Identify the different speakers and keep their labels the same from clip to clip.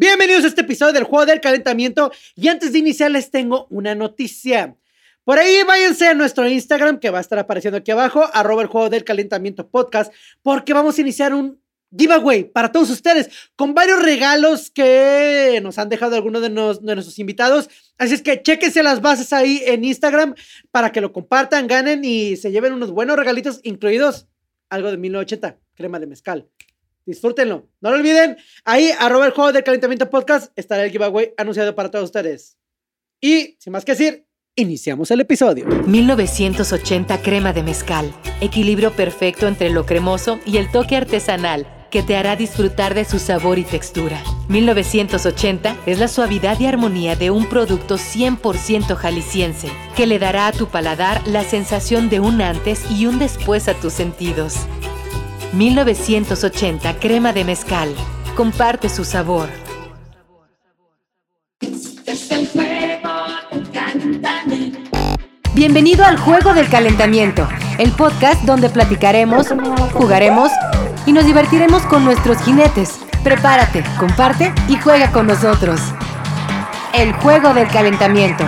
Speaker 1: Bienvenidos a este episodio del juego del calentamiento y antes de iniciar les tengo una noticia. Por ahí váyanse a nuestro Instagram que va a estar apareciendo aquí abajo, arroba el juego del calentamiento podcast, porque vamos a iniciar un giveaway para todos ustedes con varios regalos que nos han dejado algunos de, de nuestros invitados. Así es que chequense las bases ahí en Instagram para que lo compartan, ganen y se lleven unos buenos regalitos, incluidos algo de 1980, crema de mezcal. Disfrútenlo. No lo olviden. Ahí, arroba el juego del calentamiento podcast, estará el giveaway anunciado para todos ustedes. Y, sin más que decir, iniciamos el episodio.
Speaker 2: 1980 crema de mezcal. Equilibrio perfecto entre lo cremoso y el toque artesanal que te hará disfrutar de su sabor y textura. 1980 es la suavidad y armonía de un producto 100% jalisciense que le dará a tu paladar la sensación de un antes y un después a tus sentidos. 1980 Crema de Mezcal. Comparte su sabor. Bienvenido al Juego del Calentamiento, el podcast donde platicaremos, jugaremos y nos divertiremos con nuestros jinetes. Prepárate, comparte y juega con nosotros. El Juego del Calentamiento.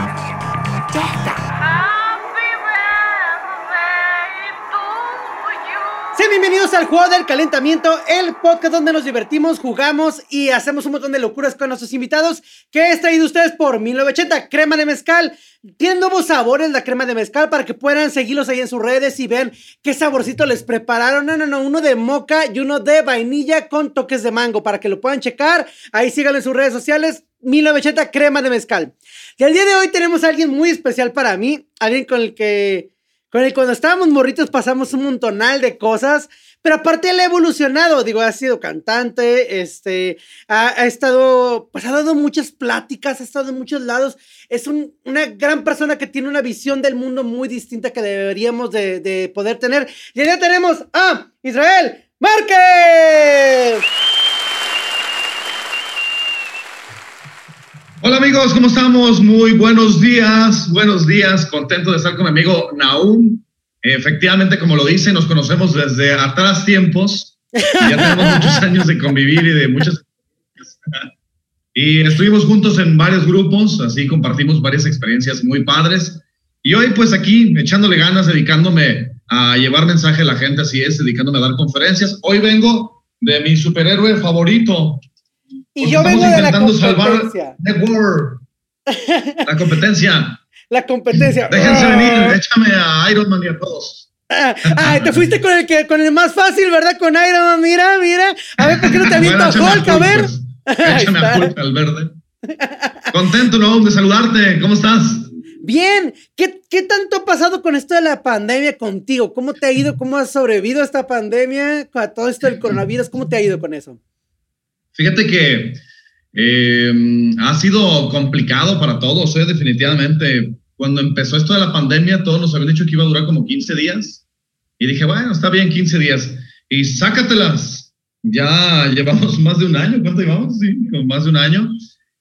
Speaker 1: Bienvenidos al juego del calentamiento, el podcast donde nos divertimos, jugamos y hacemos un montón de locuras con nuestros invitados, que es traído ustedes por 1980, crema de mezcal. Tienen nuevos sabores la crema de mezcal para que puedan seguirlos ahí en sus redes y vean qué saborcito les prepararon. No, no, no, uno de moca y uno de vainilla con toques de mango para que lo puedan checar. Ahí síganlo en sus redes sociales. 1980 crema de mezcal. Y el día de hoy tenemos a alguien muy especial para mí, alguien con el que cuando estábamos morritos pasamos un montonal de cosas, pero aparte él ha evolucionado, digo, ha sido cantante, este, ha, estado, pues ha dado muchas pláticas, ha estado en muchos lados, es una gran persona que tiene una visión del mundo muy distinta que deberíamos de, de poder tener. Y ya tenemos a Israel Márquez.
Speaker 3: Hola amigos, ¿cómo estamos? Muy buenos días, buenos días, contento de estar con mi amigo Naum. Efectivamente, como lo dice, nos conocemos desde atrás tiempos, ya tenemos muchos años de convivir y de muchas... y estuvimos juntos en varios grupos, así compartimos varias experiencias muy padres. Y hoy pues aquí echándole ganas, dedicándome a llevar mensaje a la gente, así es, dedicándome a dar conferencias. Hoy vengo de mi superhéroe favorito,
Speaker 1: y yo vengo de la competencia.
Speaker 3: La competencia.
Speaker 1: la competencia.
Speaker 3: Déjense ah. venir, échame a Iron Man y a todos.
Speaker 1: Ah, te fuiste con el que con el más fácil, ¿verdad? Con Iron Man, mira, mira. A ver, ¿por qué no te avienta a Hulk? A ver.
Speaker 3: Pues. Échame a Hulk al verde. Contento, ¿no? De saludarte. ¿Cómo estás?
Speaker 1: Bien. ¿Qué, ¿Qué tanto ha pasado con esto de la pandemia contigo? ¿Cómo te ha ido? ¿Cómo has sobrevivido a esta pandemia? A todo esto del coronavirus, ¿cómo te ha ido con eso?
Speaker 3: Fíjate que eh, ha sido complicado para todos, ¿eh? definitivamente. Cuando empezó esto de la pandemia, todos nos habían dicho que iba a durar como 15 días. Y dije, bueno, está bien, 15 días. Y sácatelas. Ya llevamos más de un año. ¿Cuánto llevamos? Sí, más de un año.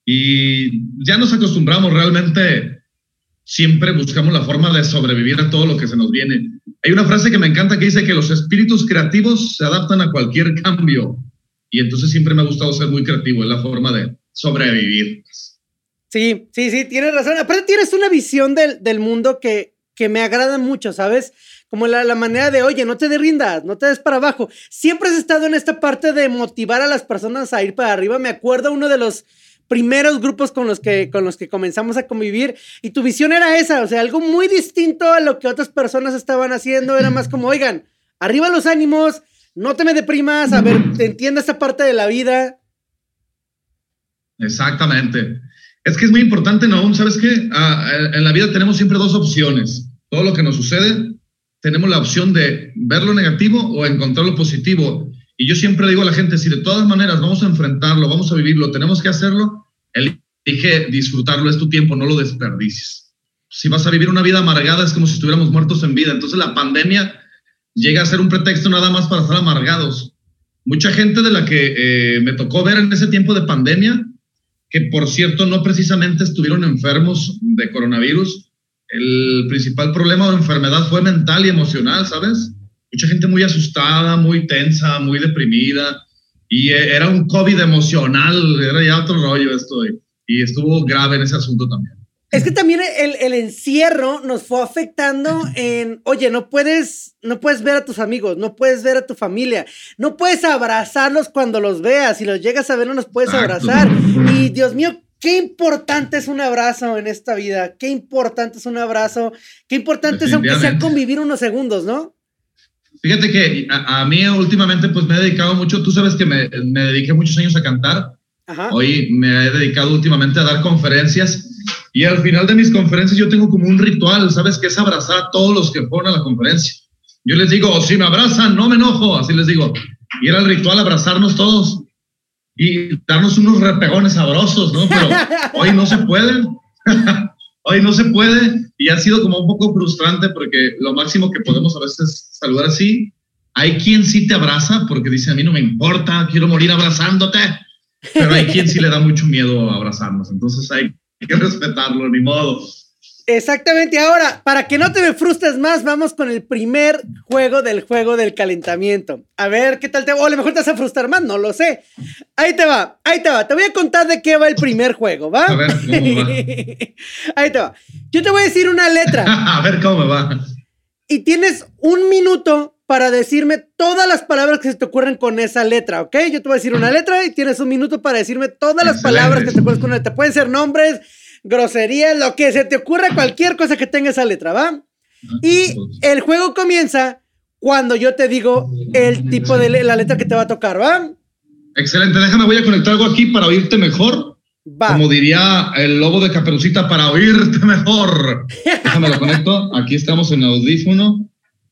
Speaker 3: Y ya nos acostumbramos realmente. Siempre buscamos la forma de sobrevivir a todo lo que se nos viene. Hay una frase que me encanta que dice que los espíritus creativos se adaptan a cualquier cambio. Y entonces siempre me ha gustado ser muy creativo, es la forma de sobrevivir.
Speaker 1: Sí, sí, sí, tienes razón. Aparte tienes una visión del, del mundo que, que me agrada mucho, ¿sabes? Como la, la, manera de, oye, no te rindas, no te des para abajo. Siempre has estado en esta parte de motivar a las personas a ir para arriba. Me acuerdo uno de los primeros grupos con los que, con los que comenzamos a convivir y tu visión era esa, o sea, algo muy distinto a lo que otras personas estaban haciendo. Era más como, oigan, arriba los ánimos, no te me deprimas, a ver, te entiendo esta parte de la vida.
Speaker 3: Exactamente. Es que es muy importante, ¿no? ¿Sabes qué? Ah, en la vida tenemos siempre dos opciones. Todo lo que nos sucede, tenemos la opción de ver lo negativo o encontrar lo positivo. Y yo siempre digo a la gente, si de todas maneras vamos a enfrentarlo, vamos a vivirlo, tenemos que hacerlo, elige disfrutarlo, es tu tiempo, no lo desperdicies. Si vas a vivir una vida amargada, es como si estuviéramos muertos en vida. Entonces la pandemia llega a ser un pretexto nada más para estar amargados. Mucha gente de la que eh, me tocó ver en ese tiempo de pandemia, que por cierto no precisamente estuvieron enfermos de coronavirus, el principal problema o enfermedad fue mental y emocional, ¿sabes? Mucha gente muy asustada, muy tensa, muy deprimida. y era un COVID emocional, era ya otro rollo esto, y estuvo grave en ese asunto también.
Speaker 1: Es que también el, el, encierro nos fue afectando en, oye, no puedes, no puedes ver a tus amigos, no puedes ver a tu familia, no puedes abrazarlos cuando los veas, si los llegas a ver no los puedes abrazar. Y Dios mío, qué importante es un abrazo en esta vida, qué importante es un abrazo, qué importante es aunque sea convivir unos segundos, ¿no?
Speaker 3: Fíjate que a, mí últimamente pues me he dedicado mucho, tú sabes que me, me dediqué muchos años a cantar, hoy me he dedicado últimamente a dar conferencias y al final de mis conferencias yo tengo como un ritual, ¿sabes? Que es abrazar a todos los que fueron a la conferencia. Yo les digo, si me abrazan, no me enojo, así les digo. Y era el ritual abrazarnos todos y darnos unos repegones sabrosos, ¿no? Pero hoy no se puede. hoy no se puede y ha sido como un poco frustrante porque lo máximo que podemos a veces saludar así. Hay quien sí te abraza porque dice, a mí no me importa, quiero morir abrazándote. Pero hay quien sí le da mucho miedo abrazarnos. Entonces hay hay que respetarlo, ni modo.
Speaker 1: Exactamente, ahora, para que no te me frustres más, vamos con el primer juego del juego del calentamiento. A ver, ¿qué tal te va? O a lo mejor te vas a frustrar más, no lo sé. Ahí te va, ahí te va. Te voy a contar de qué va el primer juego, ¿va? A ver, ¿cómo va? ahí te va. Yo te voy a decir una letra.
Speaker 3: a ver cómo va.
Speaker 1: Y tienes un minuto para decirme todas las palabras que se te ocurren con esa letra, ¿ok? Yo te voy a decir una letra y tienes un minuto para decirme todas las palabras que te ocurren con ella. Te pueden ser nombres, groserías, lo que se te ocurra, cualquier cosa que tenga esa letra, ¿va? Y el juego comienza cuando yo te digo el tipo de la letra que te va a tocar, ¿va?
Speaker 3: Excelente, déjame, voy a conectar algo aquí para oírte mejor. Va. Como diría el lobo de Caperucita, para oírte mejor. Déjame lo conecto. Aquí estamos en audífono.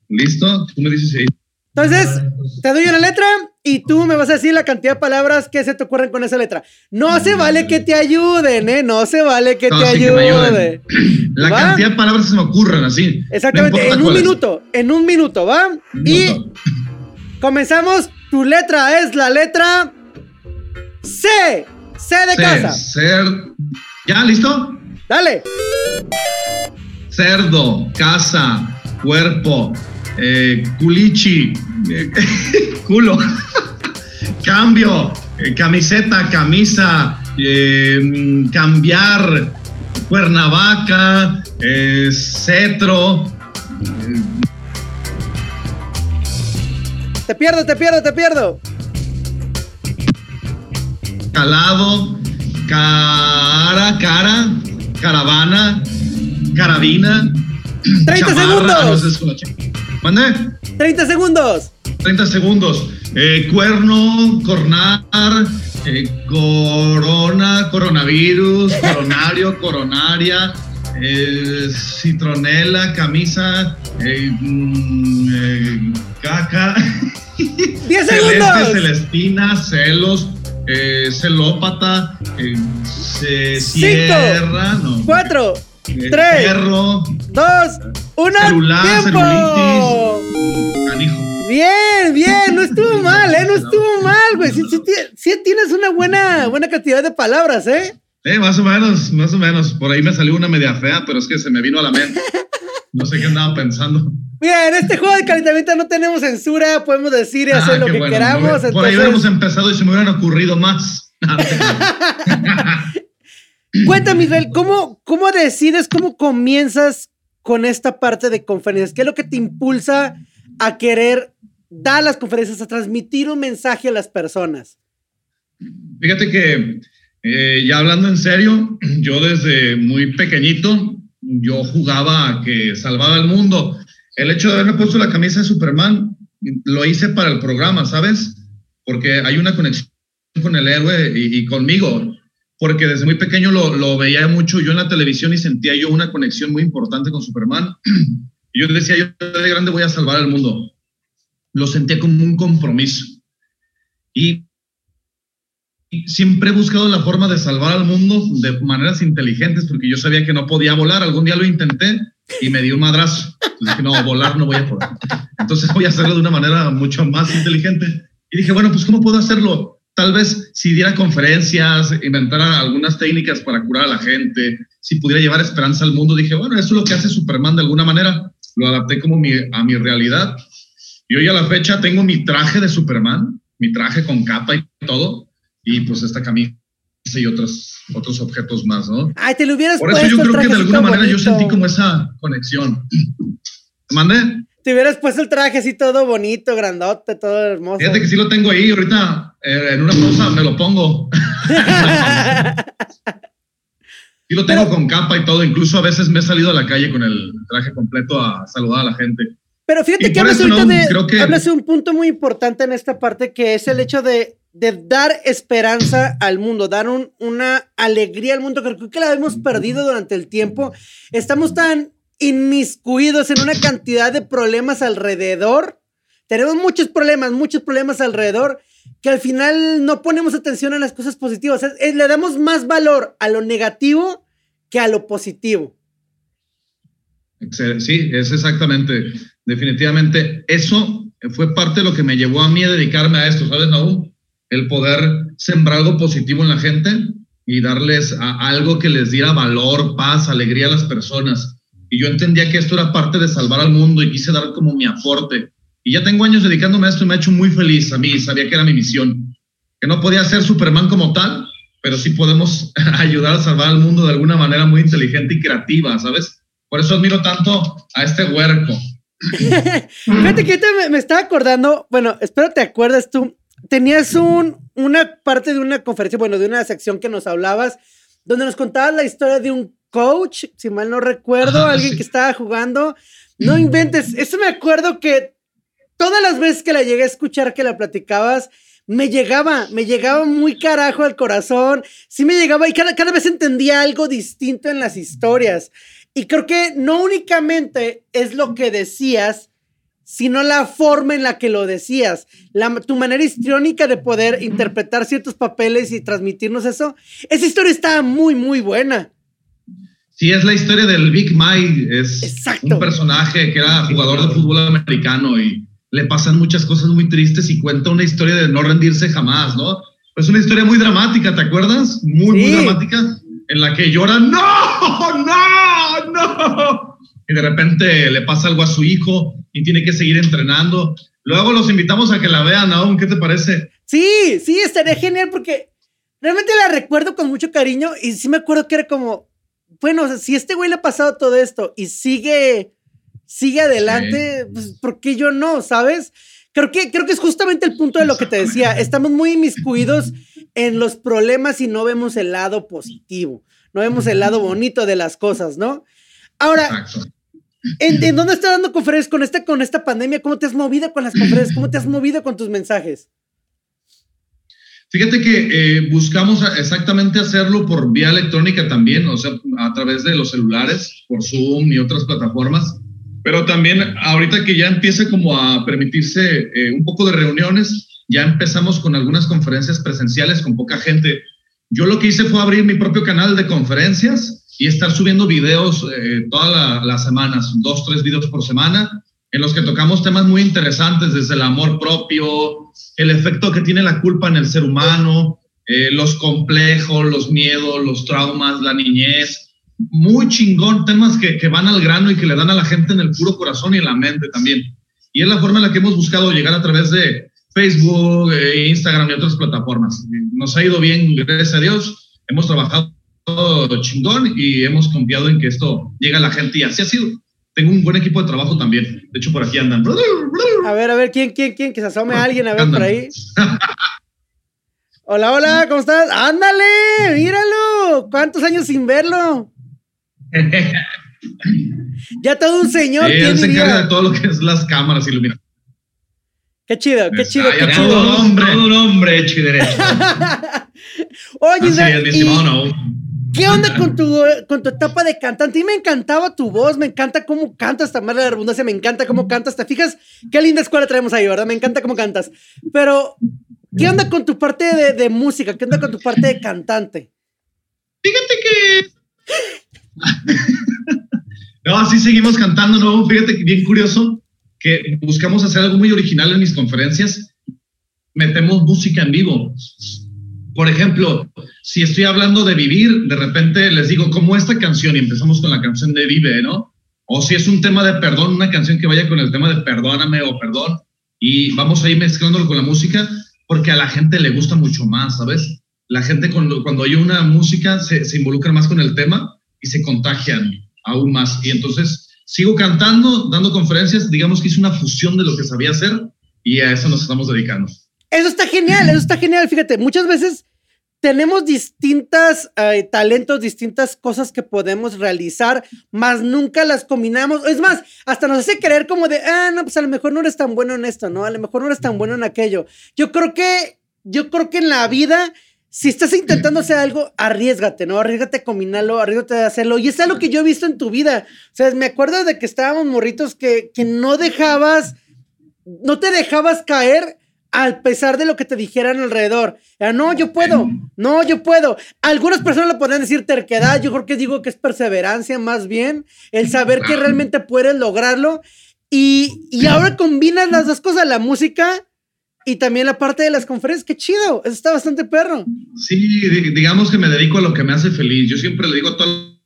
Speaker 3: ¿Listo? Tú me dices ahí.
Speaker 1: Entonces, te doy una letra y tú me vas a decir la cantidad de palabras que se te ocurren con esa letra. No se vale que te ayuden, ¿eh? No se vale que te ayuden.
Speaker 3: La cantidad de palabras que se me ocurren, así.
Speaker 1: Exactamente, en un minuto, en un minuto, ¿va? Y comenzamos. Tu letra es la letra C. C de casa.
Speaker 3: Ser. ¿Ya? ¿Listo?
Speaker 1: Dale.
Speaker 3: Cerdo, casa, cuerpo, eh, culichi, eh, culo, cambio, eh, camiseta, camisa, cambiar, cuernavaca, cetro.
Speaker 1: Te pierdo, te pierdo, te pierdo.
Speaker 3: Calado, cara, cara, caravana, carabina.
Speaker 1: 30 segundos.
Speaker 3: ¿Mande?
Speaker 1: 30 segundos.
Speaker 3: 30 segundos. Eh, cuerno, cornar, eh, corona, coronavirus, coronario, coronaria, eh, citronela, camisa, mm, caca.
Speaker 1: 10 segundos.
Speaker 3: Celestina, celos, celópata, sierra, no.
Speaker 1: 4, 3, 2, una
Speaker 3: celular, celulitis.
Speaker 1: Bien, bien, no estuvo mal, ¿eh? No estuvo mal, güey. Sí, tienes una buena, buena cantidad de palabras, ¿eh?
Speaker 3: Eh, más o menos, más o menos. Por ahí me salió una media fea, pero es que se me vino a la mente. No sé qué andaba pensando.
Speaker 1: Mira, en este juego de calentamiento no tenemos censura, podemos decir y hacer ah, lo que queramos.
Speaker 3: Por ahí hubiéramos empezado y se me hubieran ocurrido más.
Speaker 1: Cuéntame, Israel, ¿cómo, ¿cómo decides, cómo comienzas con esta parte de conferencias? ¿Qué es lo que te impulsa a querer dar las conferencias, a transmitir un mensaje a las personas?
Speaker 3: Fíjate que eh, ya hablando en serio, yo desde muy pequeñito, yo jugaba a que salvaba el mundo. El hecho de haberme puesto la camisa de Superman, lo hice para el programa, ¿sabes? Porque hay una conexión con el héroe y conmigo porque desde muy pequeño lo, veía mucho yo en la televisión y sentía yo una conexión muy importante con Superman. Y yo decía, yo de grande voy a salvar al mundo. Lo sentía como un compromiso. Y siempre he buscado la forma de salvar al mundo de maneras inteligentes, porque yo sabía que no podía volar. Algún día lo intenté y me dio un madrazo. Entonces dije, no, volar no voy a poder. Entonces voy a hacerlo de una manera mucho más inteligente. Y dije, bueno, pues ¿cómo puedo hacerlo? Tal vez si diera conferencias, inventara algunas técnicas para curar a la gente, si pudiera llevar esperanza al mundo, dije, bueno, eso es lo que hace Superman de alguna manera. Lo adapté como a mi realidad. Y hoy a la fecha tengo mi traje de Superman, mi traje con capa y todo, y pues esta camisa y otros, otros objetos más, ¿no?
Speaker 1: Ay, te lo hubieras
Speaker 3: Por eso yo creo que de alguna manera yo sentí como esa conexión. ¿Mandé?
Speaker 1: Te hubieras puesto el traje así todo bonito, grandote, todo hermoso.
Speaker 3: Fíjate que sí lo tengo ahí, ahorita eh, en una pausa me lo pongo. sí lo tengo con capa y todo, incluso a veces me he salido a la calle con el traje completo a saludar a la gente.
Speaker 1: Pero fíjate que hablas ahorita de, hablas de un punto muy importante en esta parte que es el hecho de de dar esperanza al mundo, dar una alegría al mundo, creo que la hemos perdido durante el tiempo. Estamos tan inmiscuidos en una cantidad de problemas alrededor. Tenemos muchos problemas, muchos problemas alrededor, que al final no ponemos atención a las cosas positivas. le damos más valor a lo negativo que a lo positivo.
Speaker 3: Sí, es exactamente, definitivamente. Eso fue parte de lo que me llevó a mí a dedicarme a esto, ¿sabes, Naúm? el poder sembrar algo positivo en la gente y darles algo que les diera valor, paz, alegría a las personas. Y yo entendía que esto era parte de salvar al mundo y quise dar como mi aporte. Y ya tengo años dedicándome a esto y me ha hecho muy feliz a mí, sabía que era mi misión. Que no podía ser Superman como tal, pero sí podemos ayudar a salvar al mundo de alguna manera muy inteligente y creativa, ¿sabes? Por eso admiro tanto a este huerco.
Speaker 1: Fíjate que me, me estaba acordando, bueno, espero te acuerdas tú, tenías un, una parte de una conferencia, bueno, de una sección que nos hablabas, donde nos contabas la historia de un coach, si mal no recuerdo, alguien que estaba jugando. No inventes, eso me acuerdo que todas las veces que la llegué a escuchar que la platicabas, me llegaba, me llegaba muy carajo al corazón, sí me llegaba y cada, cada vez entendía algo distinto en las historias. Y creo que no únicamente es lo que decías, sino la forma en la que lo decías, la, tu manera histriónica de poder interpretar ciertos papeles y transmitirnos eso. Esa historia está muy, muy buena.
Speaker 3: Sí, es la historia del Big Mike, es un personaje que era jugador de fútbol americano y le pasan muchas cosas muy tristes y cuenta una historia de no rendirse jamás, ¿no? Es una historia muy dramática, ¿te acuerdas? Muy, muy dramática, en la que llora, no, no, no. Y de repente le pasa algo a su hijo y tiene que seguir entrenando. Luego los invitamos a que la vean, aún, ¿qué te parece?
Speaker 1: Sí, sí, estaría genial porque realmente la recuerdo con mucho cariño y sí me acuerdo que era como, bueno, si este güey le ha pasado todo esto y sigue, sigue adelante, pues ¿por qué yo no? ¿Sabes? Creo que, creo que es justamente el punto de lo que te decía. Estamos muy inmiscuidos en los problemas y no vemos el lado positivo, no vemos el lado bonito de las cosas, ¿no? Ahora, ¿En, dónde estás dando conferencias con esta, con esta pandemia? ¿Cómo te has movido con las conferencias? ¿Cómo te has movido con tus mensajes?
Speaker 3: Fíjate que eh, buscamos exactamente hacerlo por vía electrónica también, o sea, a través de los celulares, por Zoom y otras plataformas, pero también ahorita que ya empieza como a permitirse eh, un poco de reuniones, ya empezamos con algunas conferencias presenciales con poca gente. Yo lo que hice fue abrir mi propio canal de conferencias y estar subiendo videos eh, todas las semanas, dos, tres videos por semana, en los que tocamos temas muy interesantes, desde el amor propio, el efecto que tiene la culpa en el ser humano, eh, los complejos, los miedos, los traumas, la niñez. Muy chingón, temas que, que, van al grano y que le dan a la gente en el puro corazón y en la mente también. Y es la forma en la que hemos buscado llegar a través de Facebook, eh, Instagram y otras plataformas. Nos ha ido bien, gracias a Dios. Hemos trabajado chingón y hemos confiado en que esto llegue a la gente y así ha sido. Tengo un buen equipo de trabajo también. De hecho, por aquí andan.
Speaker 1: A ver, a ver, ¿quién, quién, quién? Que se asome alguien, a ver, por ahí. Hola, hola, ¿cómo estás? Ándale, míralo. ¿Cuántos años sin verlo? ya todo un señor.
Speaker 3: él se encarga de todo lo que es las cámaras y iluminación.
Speaker 1: Qué chido, qué chido, qué chido.
Speaker 3: Todo un hombre, todo un hombre hecho y derecho.
Speaker 1: Oye, Así es, mi estimado, no. ¿Qué onda con tu, con tu etapa de cantante? Mí me encantaba tu voz, me encanta cómo cantas, también la redundancia, me encanta cómo cantas. ¿Te fijas? Qué linda escuela traemos ahí, ¿verdad? Me encanta cómo cantas. Pero, ¿qué onda con tu parte de, de música? ¿Qué onda con tu parte de cantante?
Speaker 3: Fíjate que... no, así seguimos cantando, ¿no? Fíjate que bien curioso que buscamos hacer algo muy original en mis conferencias. Metemos música en vivo. Por ejemplo, si estoy hablando de vivir, de repente les digo, como esta canción, y empezamos con la canción de Vive, ¿no? O si es un tema de perdón, una canción que vaya con el tema de perdóname o perdón, y vamos a ir mezclándolo con la música. porque a la gente le gusta mucho más, ¿sabes? La gente cuando, cuando oye una música se, se involucra más con el tema y se contagian aún más. Y entonces sigo cantando, dando conferencias, digamos que hice una fusión de lo que sabía hacer y a eso nos estamos dedicando.
Speaker 1: Eso está genial, eso está genial. Fíjate, muchas veces tenemos distintas eh, talentos, distintas cosas que podemos realizar, más nunca las combinamos. Es más, hasta nos hace creer como de, ah, no, pues a lo mejor no eres tan bueno en esto, ¿no? A lo mejor no eres tan bueno en aquello. Yo creo que, yo creo que en la vida si estás intentando hacer algo, arriesgate, ¿no? Arriesgate a combinarlo, arriesgate a hacerlo. Y es algo que yo he visto en tu vida. O sea, me acuerdo de que estábamos morritos que, que no dejabas, no te dejabas caer a pesar de lo que te dijeran alrededor. No, yo puedo, no, yo puedo. Algunas personas lo podrían decir terquedad, yo creo que digo que es perseverancia más bien, el saber que realmente puedes lograrlo. Y, y ahora combinas las dos cosas, la música y también la parte de las conferencias, qué chido, eso está bastante perro.
Speaker 3: Sí, digamos que me dedico a lo que me hace feliz. Yo siempre le digo a todos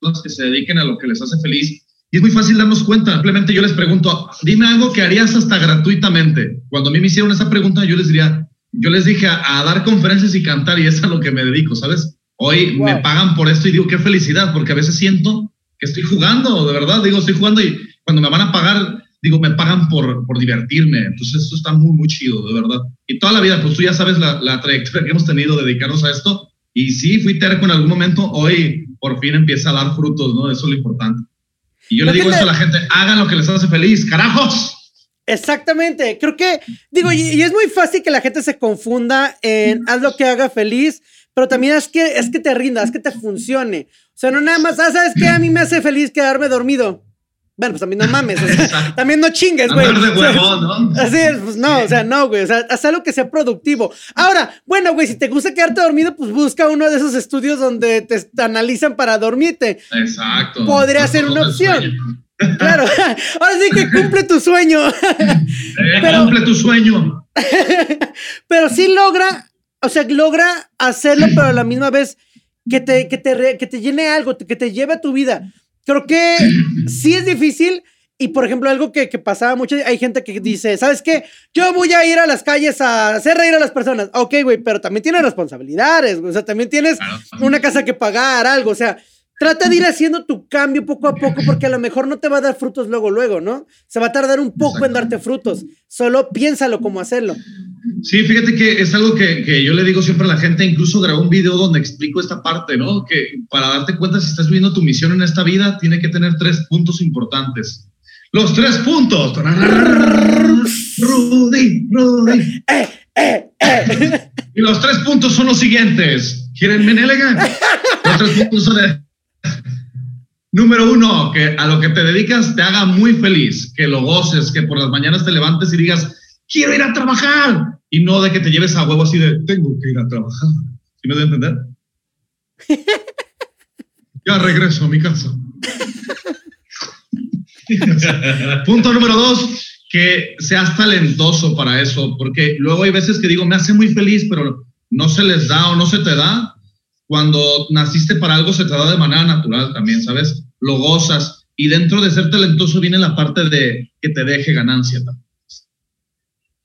Speaker 3: los que se dediquen a lo que les hace feliz. Y es muy fácil darnos cuenta. Simplemente yo les pregunto, dime algo que harías hasta gratuitamente. Cuando a mí me hicieron esa pregunta, yo les diría, yo les dije a, dar conferencias y cantar y es a lo que me dedico, ¿sabes? Hoy me pagan por esto y digo, qué felicidad, porque a veces siento que estoy jugando, de verdad, digo, estoy jugando y cuando me van a pagar digo, me pagan por, por divertirme. Entonces, esto está muy, muy chido, de verdad. Y toda la vida, pues tú ya sabes la, la trayectoria que hemos tenido de dedicarnos a esto. Y sí, fui terco en algún momento, hoy por fin empieza a dar frutos, ¿no? Eso es lo importante. Y yo le digo esto a la gente, hagan lo que les hace feliz, carajos.
Speaker 1: Exactamente, creo que, digo, y, y, es muy fácil que la gente se confunda en haz lo que haga feliz, pero también es que, es que te rinda, es que te funcione. O sea, no nada más, ah, ¿sabes qué? A mí me hace feliz quedarme dormido. Bueno, pues también no mames, también no chingues, güey.
Speaker 3: de huevo, ¿no?
Speaker 1: Así es, pues no, o sea, no, güey, o sea, haz algo que sea productivo. Ahora, bueno, güey, si te gusta quedarte dormido, pues busca uno de esos estudios donde te analizan para dormirte.
Speaker 3: Exacto.
Speaker 1: Podría ser una opción. Claro, ahora sí que cumple tu sueño.
Speaker 3: Eh, cumple tu sueño.
Speaker 1: pero sí logra, o sea, logra hacerlo, pero a la misma vez que te, que te, que te llene algo, que te lleve a tu vida. Creo que sí es difícil. Y por ejemplo, algo que, que, pasaba mucho, hay gente que dice, ¿sabes qué? Yo voy a ir a las calles a hacer reír a las personas. Ok, güey, pero también tienes responsabilidades, O sea, también tienes una casa que pagar, algo. O sea, trata de ir haciendo tu cambio poco a poco porque a lo mejor no te va a dar frutos luego, luego, ¿no? Se va a tardar un poco en darte frutos. Solo piénsalo cómo hacerlo.
Speaker 3: Sí, fíjate que es algo que, que, yo le digo siempre a la gente, incluso grabé un video donde explico esta parte, ¿no? Que para darte cuenta si estás viviendo tu misión en esta vida, tiene que tener tres puntos importantes. Los tres puntos. Rudy, Rudy. Eh, eh, eh. Y los tres puntos son los siguientes. ¿Quieren Menelega? Los tres puntos son de... Número uno, que a lo que te dedicas te haga muy feliz, que lo goces, que por las mañanas te levantes y digas, quiero ir a trabajar. Y no de que te lleves a huevo así de, tengo que ir a trabajar. ¿Sí me doy a entender? ya regreso a mi casa. Punto número dos, que seas talentoso para eso, porque luego hay veces que digo, me hace muy feliz, pero no se les da o no se te da. Cuando naciste para algo se te da de manera natural también, ¿sabes? Lo gozas. Y dentro de ser talentoso viene la parte de que te deje ganancia también.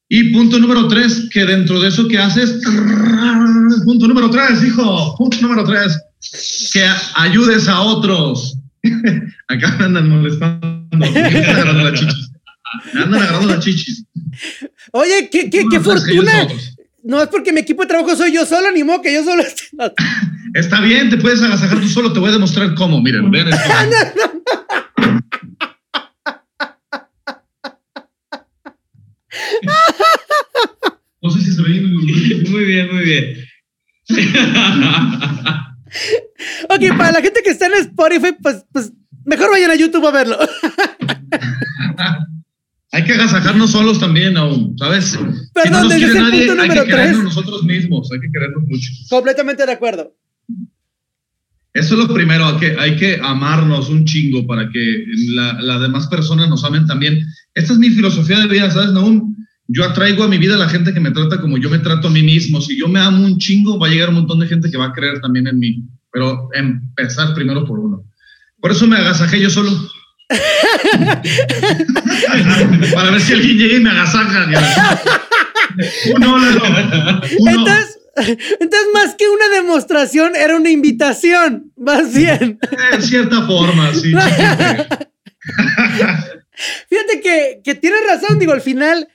Speaker 3: Y punto número tres, que dentro de eso que haces, punto número tres, hijo, punto número tres, que ayudes a otros. Acá me andan molestando. Me andan agarrando las chichis. Me andan agarrando las chichis.
Speaker 1: Oye, qué, qué, qué fortuna. No es porque mi equipo de trabajo soy yo solo, ni modo que yo solo
Speaker 3: Está bien, te puedes agasajar tú solo, te voy a demostrar cómo. Miren, vean esto. No sé si se ve
Speaker 4: muy bien, muy bien.
Speaker 1: ok, para la gente que está en Spotify, pues, pues mejor vayan a YouTube a verlo.
Speaker 3: hay que agasajarnos solos también aún, ¿sabes?
Speaker 1: Perdón,
Speaker 3: si no
Speaker 1: nos nadie, hay
Speaker 3: que querernos nosotros mismos, hay que querernos mucho.
Speaker 1: Completamente de acuerdo.
Speaker 3: Eso es lo primero, hay que, hay que amarnos un chingo para que las la demás personas nos amen también. Esta es mi filosofía de vida, ¿sabes, Naum? Yo atraigo a mi vida a la gente que me trata como yo me trato a mí mismo. Si yo me amo un chingo, va a llegar un montón de gente que va a creer también en mí. Pero empezar primero por uno. Por eso me agasajé yo solo. Para ver si alguien llega y me agasaja.
Speaker 1: Uno, no, Entonces, entonces, más que una demostración, era una invitación, más bien.
Speaker 3: En cierta forma, sí.
Speaker 1: Fíjate que, que tienes razón, digo, al final,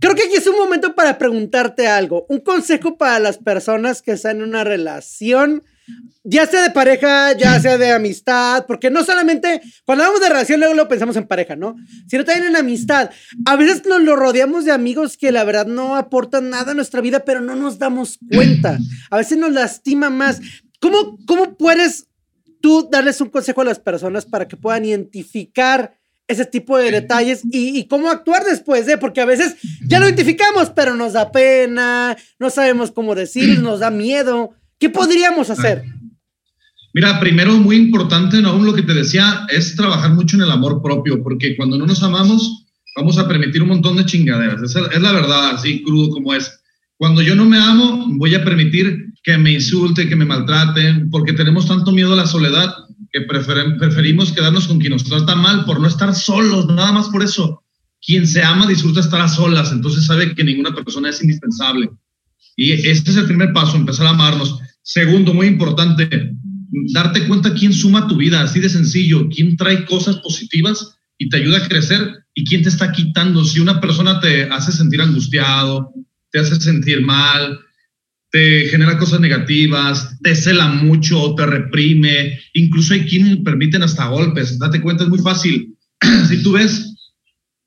Speaker 1: creo que aquí es un momento para preguntarte algo. Un consejo para las personas que están en una relación ya sea de pareja, ya sea de amistad, porque no solamente cuando hablamos de relación luego lo pensamos en pareja, ¿no? Sino también en amistad. A veces nos lo rodeamos de amigos que la verdad no aportan nada a nuestra vida, pero no nos damos cuenta. A veces nos lastima más. ¿Cómo, cómo puedes tú darles un consejo a las personas para que puedan identificar ese tipo de detalles y, y, cómo actuar después de, porque a veces ya lo identificamos, pero nos da pena, no sabemos cómo decir, nos da miedo. ¿Qué podríamos hacer?
Speaker 3: Mira, primero, muy importante, aún lo que te decía, es trabajar mucho en el amor propio, porque cuando no nos amamos, vamos a permitir un montón de chingaderas. Es la verdad, así crudo como es. Cuando yo no me amo, voy a permitir que me insulte, que me maltraten, porque tenemos tanto miedo a la soledad que preferimos quedarnos con quien nos trata mal por no estar solos, nada más por eso. Quien se ama disfruta estar a solas, entonces sabe que ninguna persona es indispensable. Y este es el primer paso, empezar a amarnos. Segundo, muy importante, darte cuenta quién suma tu vida, así de sencillo, quién trae cosas positivas y te ayuda a crecer y quién te está quitando. Si una persona te hace sentir angustiado, te hace sentir mal, te genera cosas negativas, te cela mucho, te reprime, incluso hay quienes permiten hasta golpes. Date cuenta, es muy fácil. si tú ves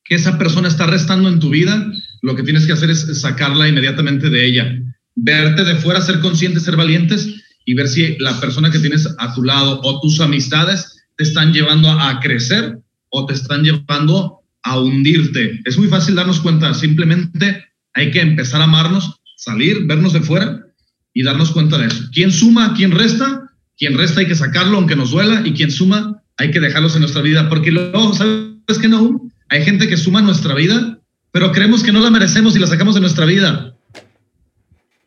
Speaker 3: que esa persona está restando en tu vida, lo que tienes que hacer es sacarla inmediatamente de ella verte de fuera, ser conscientes, ser valientes y ver si la persona que tienes a tu lado o tus amistades te están llevando a crecer o te están llevando a hundirte. Es muy fácil darnos cuenta, simplemente hay que empezar a amarnos, salir, vernos de fuera y darnos cuenta de eso. ¿Quién suma, quién resta? Quien resta hay que sacarlo aunque nos duela y quien suma hay que dejarlos en nuestra vida, porque luego, ¿sabes qué no? Hay gente que suma nuestra vida, pero creemos que no la merecemos y la sacamos de nuestra vida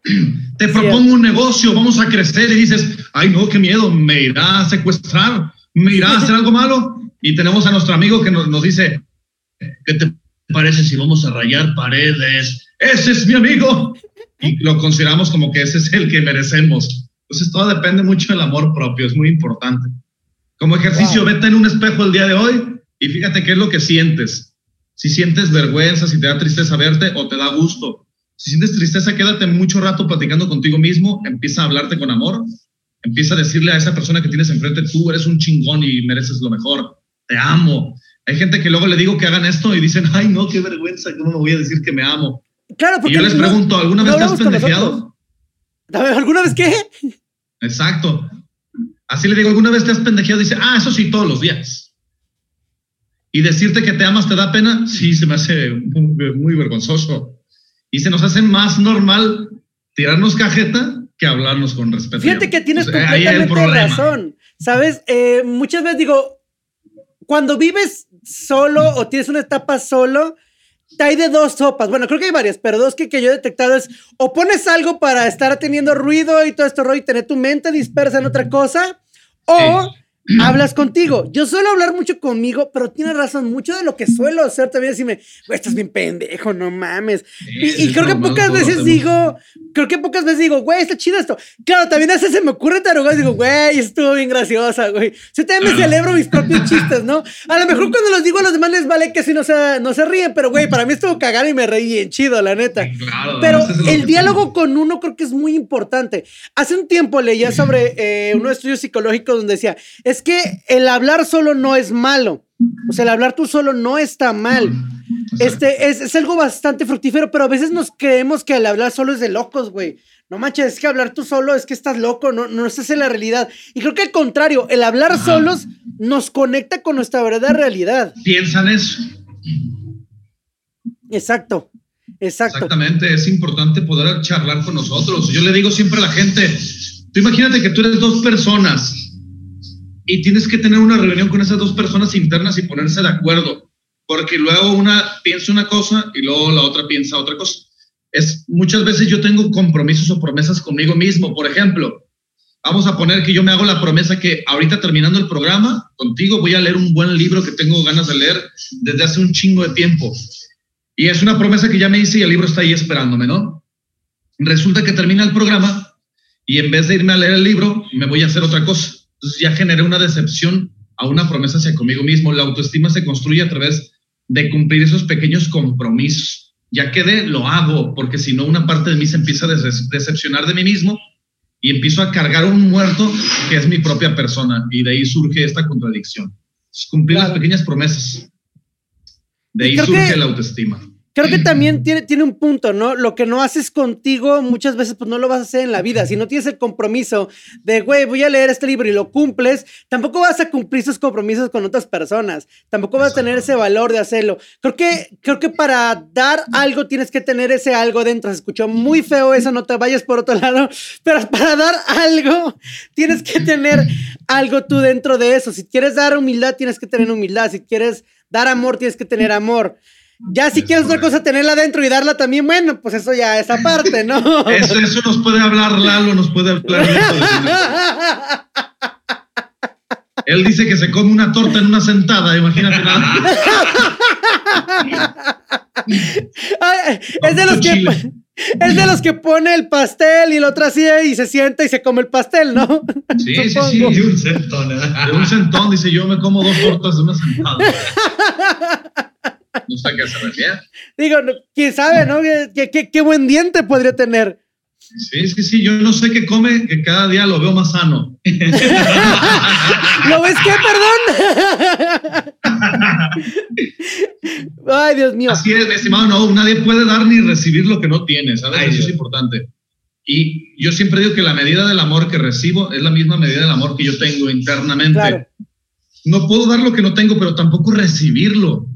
Speaker 3: te propongo un negocio, vamos a crecer y dices, ay no, qué miedo, me irá a secuestrar, me irá a hacer algo malo. Y tenemos a nuestro amigo que nos, nos dice, ¿qué te parece si vamos a rayar paredes? Ese es mi amigo. Y lo consideramos como que ese es el que merecemos. Entonces todo depende mucho del amor propio, es muy importante. Como ejercicio, vete en un espejo el día de hoy y fíjate qué es lo que sientes. Si sientes vergüenza, si te da tristeza verte o te da gusto si sientes tristeza, quédate mucho rato platicando contigo mismo, empieza a hablarte con amor, empieza a decirle a esa persona que tienes enfrente, tú eres un chingón y mereces lo mejor, te amo. Hay gente que luego le digo que hagan esto y dicen, ay, no, qué vergüenza, ¿cómo me voy a decir que me amo?
Speaker 1: Claro, porque
Speaker 3: y yo les pregunto, ¿alguna vez te has pendejeado?
Speaker 1: ¿Alguna vez qué?
Speaker 3: Exacto. Así le digo, ¿alguna vez te has pendejeado? Dice, ah, eso sí, todos los días. Y decirte que te amas te da pena, sí, se me hace muy vergonzoso y se nos hace más normal tirarnos cajeta que hablarnos con respeto.
Speaker 1: Fíjate que tienes completamente razón. Sabes, eh, muchas veces digo, cuando vives solo o tienes una etapa solo, te hay de dos sopas. Bueno, creo que hay varias, pero dos que, que yo he detectado es o pones algo para estar teniendo ruido y todo esto rollo y tener tu mente dispersa en otra cosa, o hablas contigo. Yo suelo hablar mucho conmigo, pero tienes razón, mucho de lo que suelo hacer también decirme, güey, estás bien pendejo, no mames. y, creo que pocas veces digo, creo que pocas veces digo, güey, está chido esto. Claro, también a veces se me ocurre tarugar y digo, güey, estuvo bien graciosa, güey. Yo también me celebro mis propios chistes, ¿no? A lo mejor cuando los digo a los demás les vale que si no se, no se ríen, pero güey, para mí estuvo cagado y me reí bien chido, la neta. pero el diálogo con uno creo que es muy importante. Hace un tiempo leía sobre eh, unos estudios psicológicos donde decía, es que el hablar solo no es malo. O sea, el hablar tú solo no está mal. Este es, algo bastante fructífero, pero a veces nos creemos que el hablar solo es de locos, güey. No manches, es que hablar tú solo es que estás loco, no, no estás en la realidad. Y creo que al contrario, el hablar solos nos conecta con nuestra verdadera realidad.
Speaker 3: Piensan eso.
Speaker 1: Exacto. Exacto.
Speaker 3: Exactamente, es importante poder charlar con nosotros. Yo le digo siempre a la gente, tú imagínate que tú eres dos personas y tienes que tener una reunión con esas dos personas internas y ponerse de acuerdo, porque luego una piensa una cosa y luego la otra piensa otra cosa. Es muchas veces yo tengo compromisos o promesas conmigo mismo, por ejemplo, Vamos a poner que yo me hago la promesa que ahorita terminando el programa contigo voy a leer un buen libro que tengo ganas de leer desde hace un chingo de tiempo. Y es una promesa que ya me hice y el libro está ahí esperándome, ¿no? Resulta que termina el programa y en vez de irme a leer el libro, me voy a hacer otra cosa. Entonces ya generé una decepción a una promesa hacia conmigo mismo. La autoestima se construye a través de cumplir esos pequeños compromisos. Ya quedé, lo hago, porque si no, una parte de mí se empieza a decepcionar de mí mismo y empiezo a cargar un muerto que es mi propia persona. Y de ahí surge esta contradicción. cumplir las pequeñas promesas. De ahí surge la autoestima
Speaker 1: creo que también tiene, tiene un punto, ¿no? Lo que no haces contigo muchas veces pues no lo vas a hacer en la vida. Si no tienes el compromiso de, güey, voy a leer este libro y lo cumples, tampoco vas a cumplir esos compromisos con otras personas. Tampoco vas a tener ese valor de hacerlo. Creo que, creo que para dar algo tienes que tener ese algo dentro. Se escuchó muy feo eso, no te vayas por otro lado, pero para dar algo tienes que tener algo tú dentro de eso. Si quieres dar humildad, tienes que tener humildad. Si quieres dar amor, tienes que tener amor. Ya si quieres otra cosa, tenerla dentro y darla también, bueno, pues eso ya es aparte, ¿no?
Speaker 3: Eso, eso nos puede hablar Lalo, nos puede hablar. Él dice que se come una torta en una sentada, imagínate nada.
Speaker 1: es de los que es de los que pone el pastel y el otro así y se sienta y se come el pastel, ¿no?
Speaker 3: Sí, sí, sí. De un centón. ¿eh? De un centón, dice yo me como dos tortas de una sentada. No sé qué se refiere.
Speaker 1: Digo, quién sabe, ¿no? ¿Qué, buen diente podría tener.
Speaker 3: Sí, sí, sí, yo no sé qué come, que cada día lo veo más sano.
Speaker 1: ¿Lo ves qué, perdón? Ay, Dios mío.
Speaker 3: Así es, estimado, no, nadie puede dar ni recibir lo que no tiene, ¿sabes? Eso es importante. Y yo siempre digo que la medida del amor que recibo es la misma medida del amor que yo tengo internamente. No puedo dar lo que no tengo, pero tampoco recibirlo.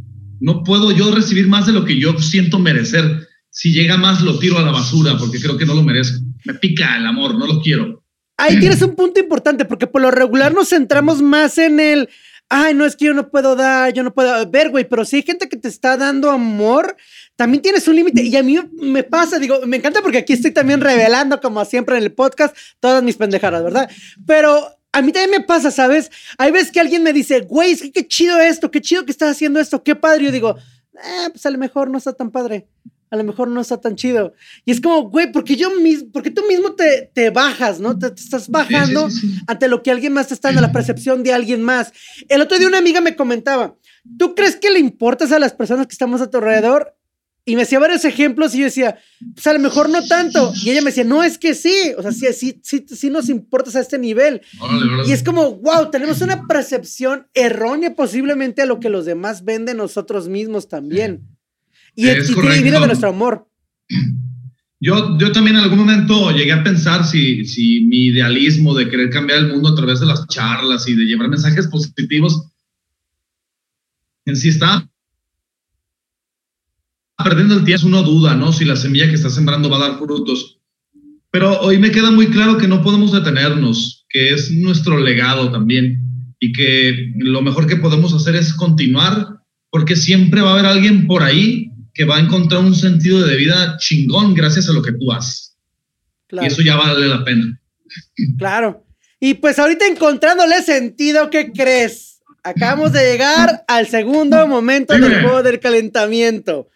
Speaker 3: No puedo yo recibir más de lo que yo siento merecer. Si llega más, lo tiro a la basura porque creo que no lo merezco. Me pica el amor, no lo quiero.
Speaker 1: Ahí tienes un punto importante porque por lo regular nos centramos más en el, ay, no es que yo no puedo dar, yo no puedo ver, güey, pero si hay gente que te está dando amor, también tienes un límite. Y a mí me pasa, digo, me encanta porque aquí estoy también revelando, como siempre en el podcast, todas mis pendejadas, ¿verdad? Pero a mí también me pasa, ¿sabes? Hay veces que alguien me dice, güey, es que qué chido esto, qué chido que estás haciendo esto, qué padre. Yo digo, eh, pues a lo mejor no está tan padre, a lo mejor no está tan chido. Y es como, güey, porque yo mismo, porque tú mismo te, te bajas, ¿no? Te, estás bajando ante lo que alguien más está dando, la percepción de alguien más. El otro día una amiga me comentaba, ¿tú crees que le importas a las personas que estamos a tu alrededor? Y me hacía varios ejemplos y yo decía, pues a lo mejor no tanto. Y ella me decía, no, es que sí, o sea, sí, sí, sí, sí nos importas a este nivel. y es como, wow, tenemos una percepción errónea posiblemente a lo que los demás ven de nosotros mismos también. Y, es y viene de nuestro amor.
Speaker 3: Yo, yo también en algún momento llegué a pensar si, si mi idealismo de querer cambiar el mundo a través de las charlas y de llevar mensajes positivos en sí está perdiendo el tiempo, uno duda, ¿no? Si la semilla que está sembrando va a dar frutos. Pero hoy me queda muy claro que no podemos detenernos, que es nuestro legado también y que lo mejor que podemos hacer es continuar, porque siempre va a haber alguien por ahí que va a encontrar un sentido de vida chingón gracias a lo que tú haces. Y eso ya vale la pena.
Speaker 1: Claro. Y pues ahorita encontrándole sentido, ¿qué crees? Acabamos de llegar al segundo momento del juego del calentamiento.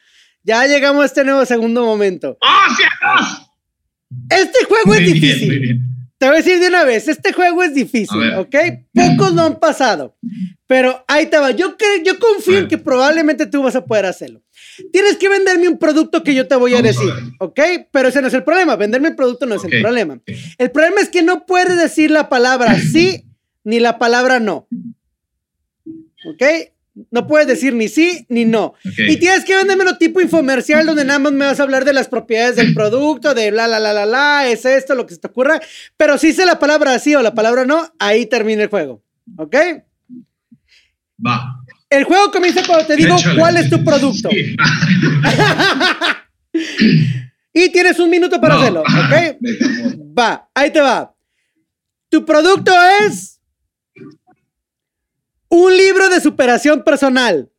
Speaker 1: Ya llegamos a este nuevo segundo momento.
Speaker 3: ¡Oh,
Speaker 1: Este juego es difícil. Te voy a decir de una vez, este juego es difícil, ¿ok? Pocos lo han pasado, pero ahí te va. Yo, yo confío en que probablemente tú vas a poder hacerlo. Tienes que venderme un producto que yo te voy a decir, ¿ok? Pero ese no es el problema. Venderme el producto no es el problema. El problema es que no puedes decir la palabra sí ni la palabra no. ¿Ok? No puedes decir ni sí ni no. Y tienes que vendérmelo tipo infomercial donde nada más me vas a hablar de las propiedades del producto, de bla, la, la, la, la, es esto, lo que se te ocurra. Pero si sé la palabra sí o la palabra no, ahí termina el juego. ¿Ok?
Speaker 3: Va.
Speaker 1: El juego comienza cuando te digo cuál es tu producto. y tienes un minuto para hacerlo. ¿Ok? Va, ahí te va. Tu producto es un libro de superación personal.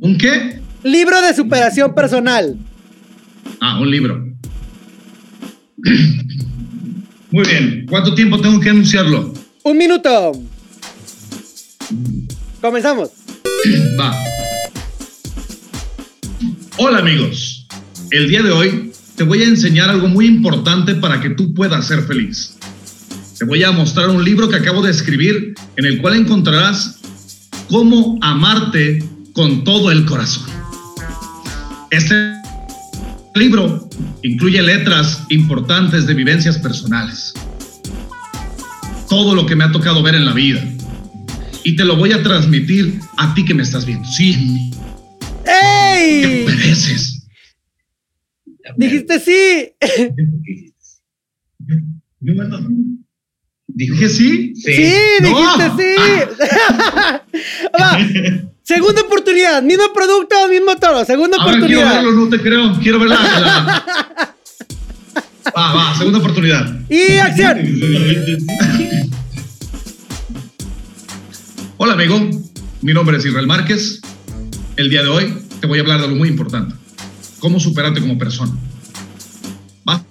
Speaker 3: ¿Un qué?
Speaker 1: Libro de superación personal.
Speaker 3: Ah, un libro. Muy bien. ¿Cuánto tiempo tengo que anunciarlo?
Speaker 1: Un minuto. Comenzamos.
Speaker 3: Va. Hola amigos. El día de hoy te voy a enseñar algo muy importante para que tú puedas ser feliz. Te voy a mostrar un libro que acabo de escribir en el cual encontrarás cómo amarte con todo el corazón. Este libro incluye letras importantes de vivencias personales. Todo lo que me ha tocado ver en la vida. Y te lo voy a transmitir a ti que me estás viendo. Sí.
Speaker 1: ¡Ey!
Speaker 3: ¿Qué mereces?
Speaker 1: Dijiste sí.
Speaker 3: ¿Dije sí?
Speaker 1: Sí,
Speaker 3: No.
Speaker 1: dijiste sí. Va. Segunda oportunidad. Mismo producto, mismo todo. Segunda
Speaker 3: A ver, quiero
Speaker 1: oportunidad.
Speaker 3: verlo, no te creo. Quiero verla. la- Va, va, segunda oportunidad.
Speaker 1: Y acción.
Speaker 3: Hola amigo, mi nombre es Israel Márquez. El día de hoy te voy a hablar de algo muy importante. Cómo superarte como persona. Vas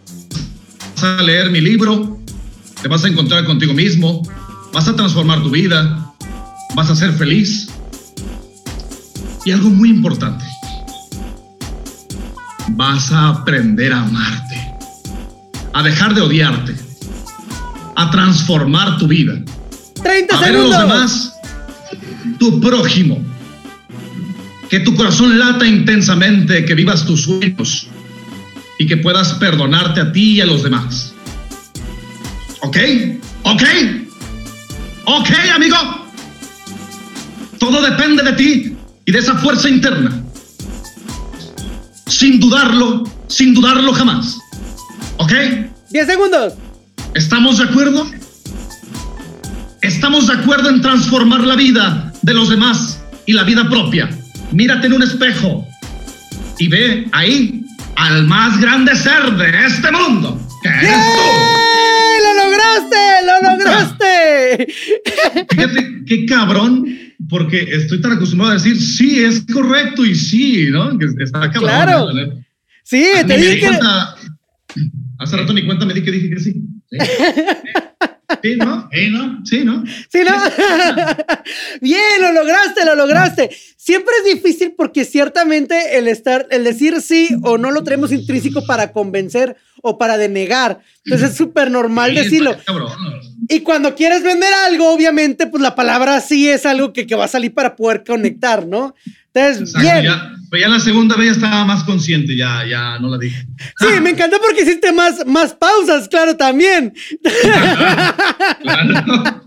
Speaker 3: a leer mi libro, te vas a encontrar contigo mismo, vas a transformar tu vida, vas a ser feliz. Y algo muy importante, vas a aprender a amarte, a dejar de odiarte, a transformar tu vida.
Speaker 1: 30
Speaker 3: a ver a los demás tu prójimo. Que tu corazón lata intensamente, que vivas tus sueños y que puedas perdonarte a ti y a los demás. ¿Ok? ¿Ok? ¿Ok, amigo? Todo depende de ti y de esa fuerza interna. Sin dudarlo, sin dudarlo jamás. ¿Ok?
Speaker 1: 10 segundos.
Speaker 3: ¿Estamos de acuerdo? Estamos de acuerdo en transformar la vida de los demás y la vida propia. Mírate en un espejo y ve ahí al más grande ser de este mundo, que eres tú.
Speaker 1: ¡Lo lograste! ¡Lo lograste!
Speaker 3: Fíjate qué cabrón, porque estoy tan acostumbrado a decir sí, es correcto y sí, ¿no? Está cabrón.
Speaker 1: Claro. Sí, te dije
Speaker 3: di
Speaker 1: que.
Speaker 3: cuenta- hace rato ni cuenta me di que dije que sí. Sí, Sí, ¿no? Sí, ¿no? Sí, ¿no?
Speaker 1: Sí, ¿no? Bien, lo lograste, lo lograste. Siempre es difícil porque ciertamente el estar, el decir sí o no lo tenemos intrínseco para convencer o para denegar. Entonces es súper normal
Speaker 3: Sí,
Speaker 1: decirlo.
Speaker 3: cabrón.
Speaker 1: Y cuando quieres vender algo, obviamente, pues la palabra sí es algo que, que va a salir para poder conectar, ¿no? Entonces,
Speaker 3: Exacto,
Speaker 1: bien.
Speaker 3: ya, pero ya la segunda vez ya estaba más consciente, ya, ya no la dije.
Speaker 1: Sí, me encantó porque hiciste más, más pausas, claro, también.
Speaker 3: Claro.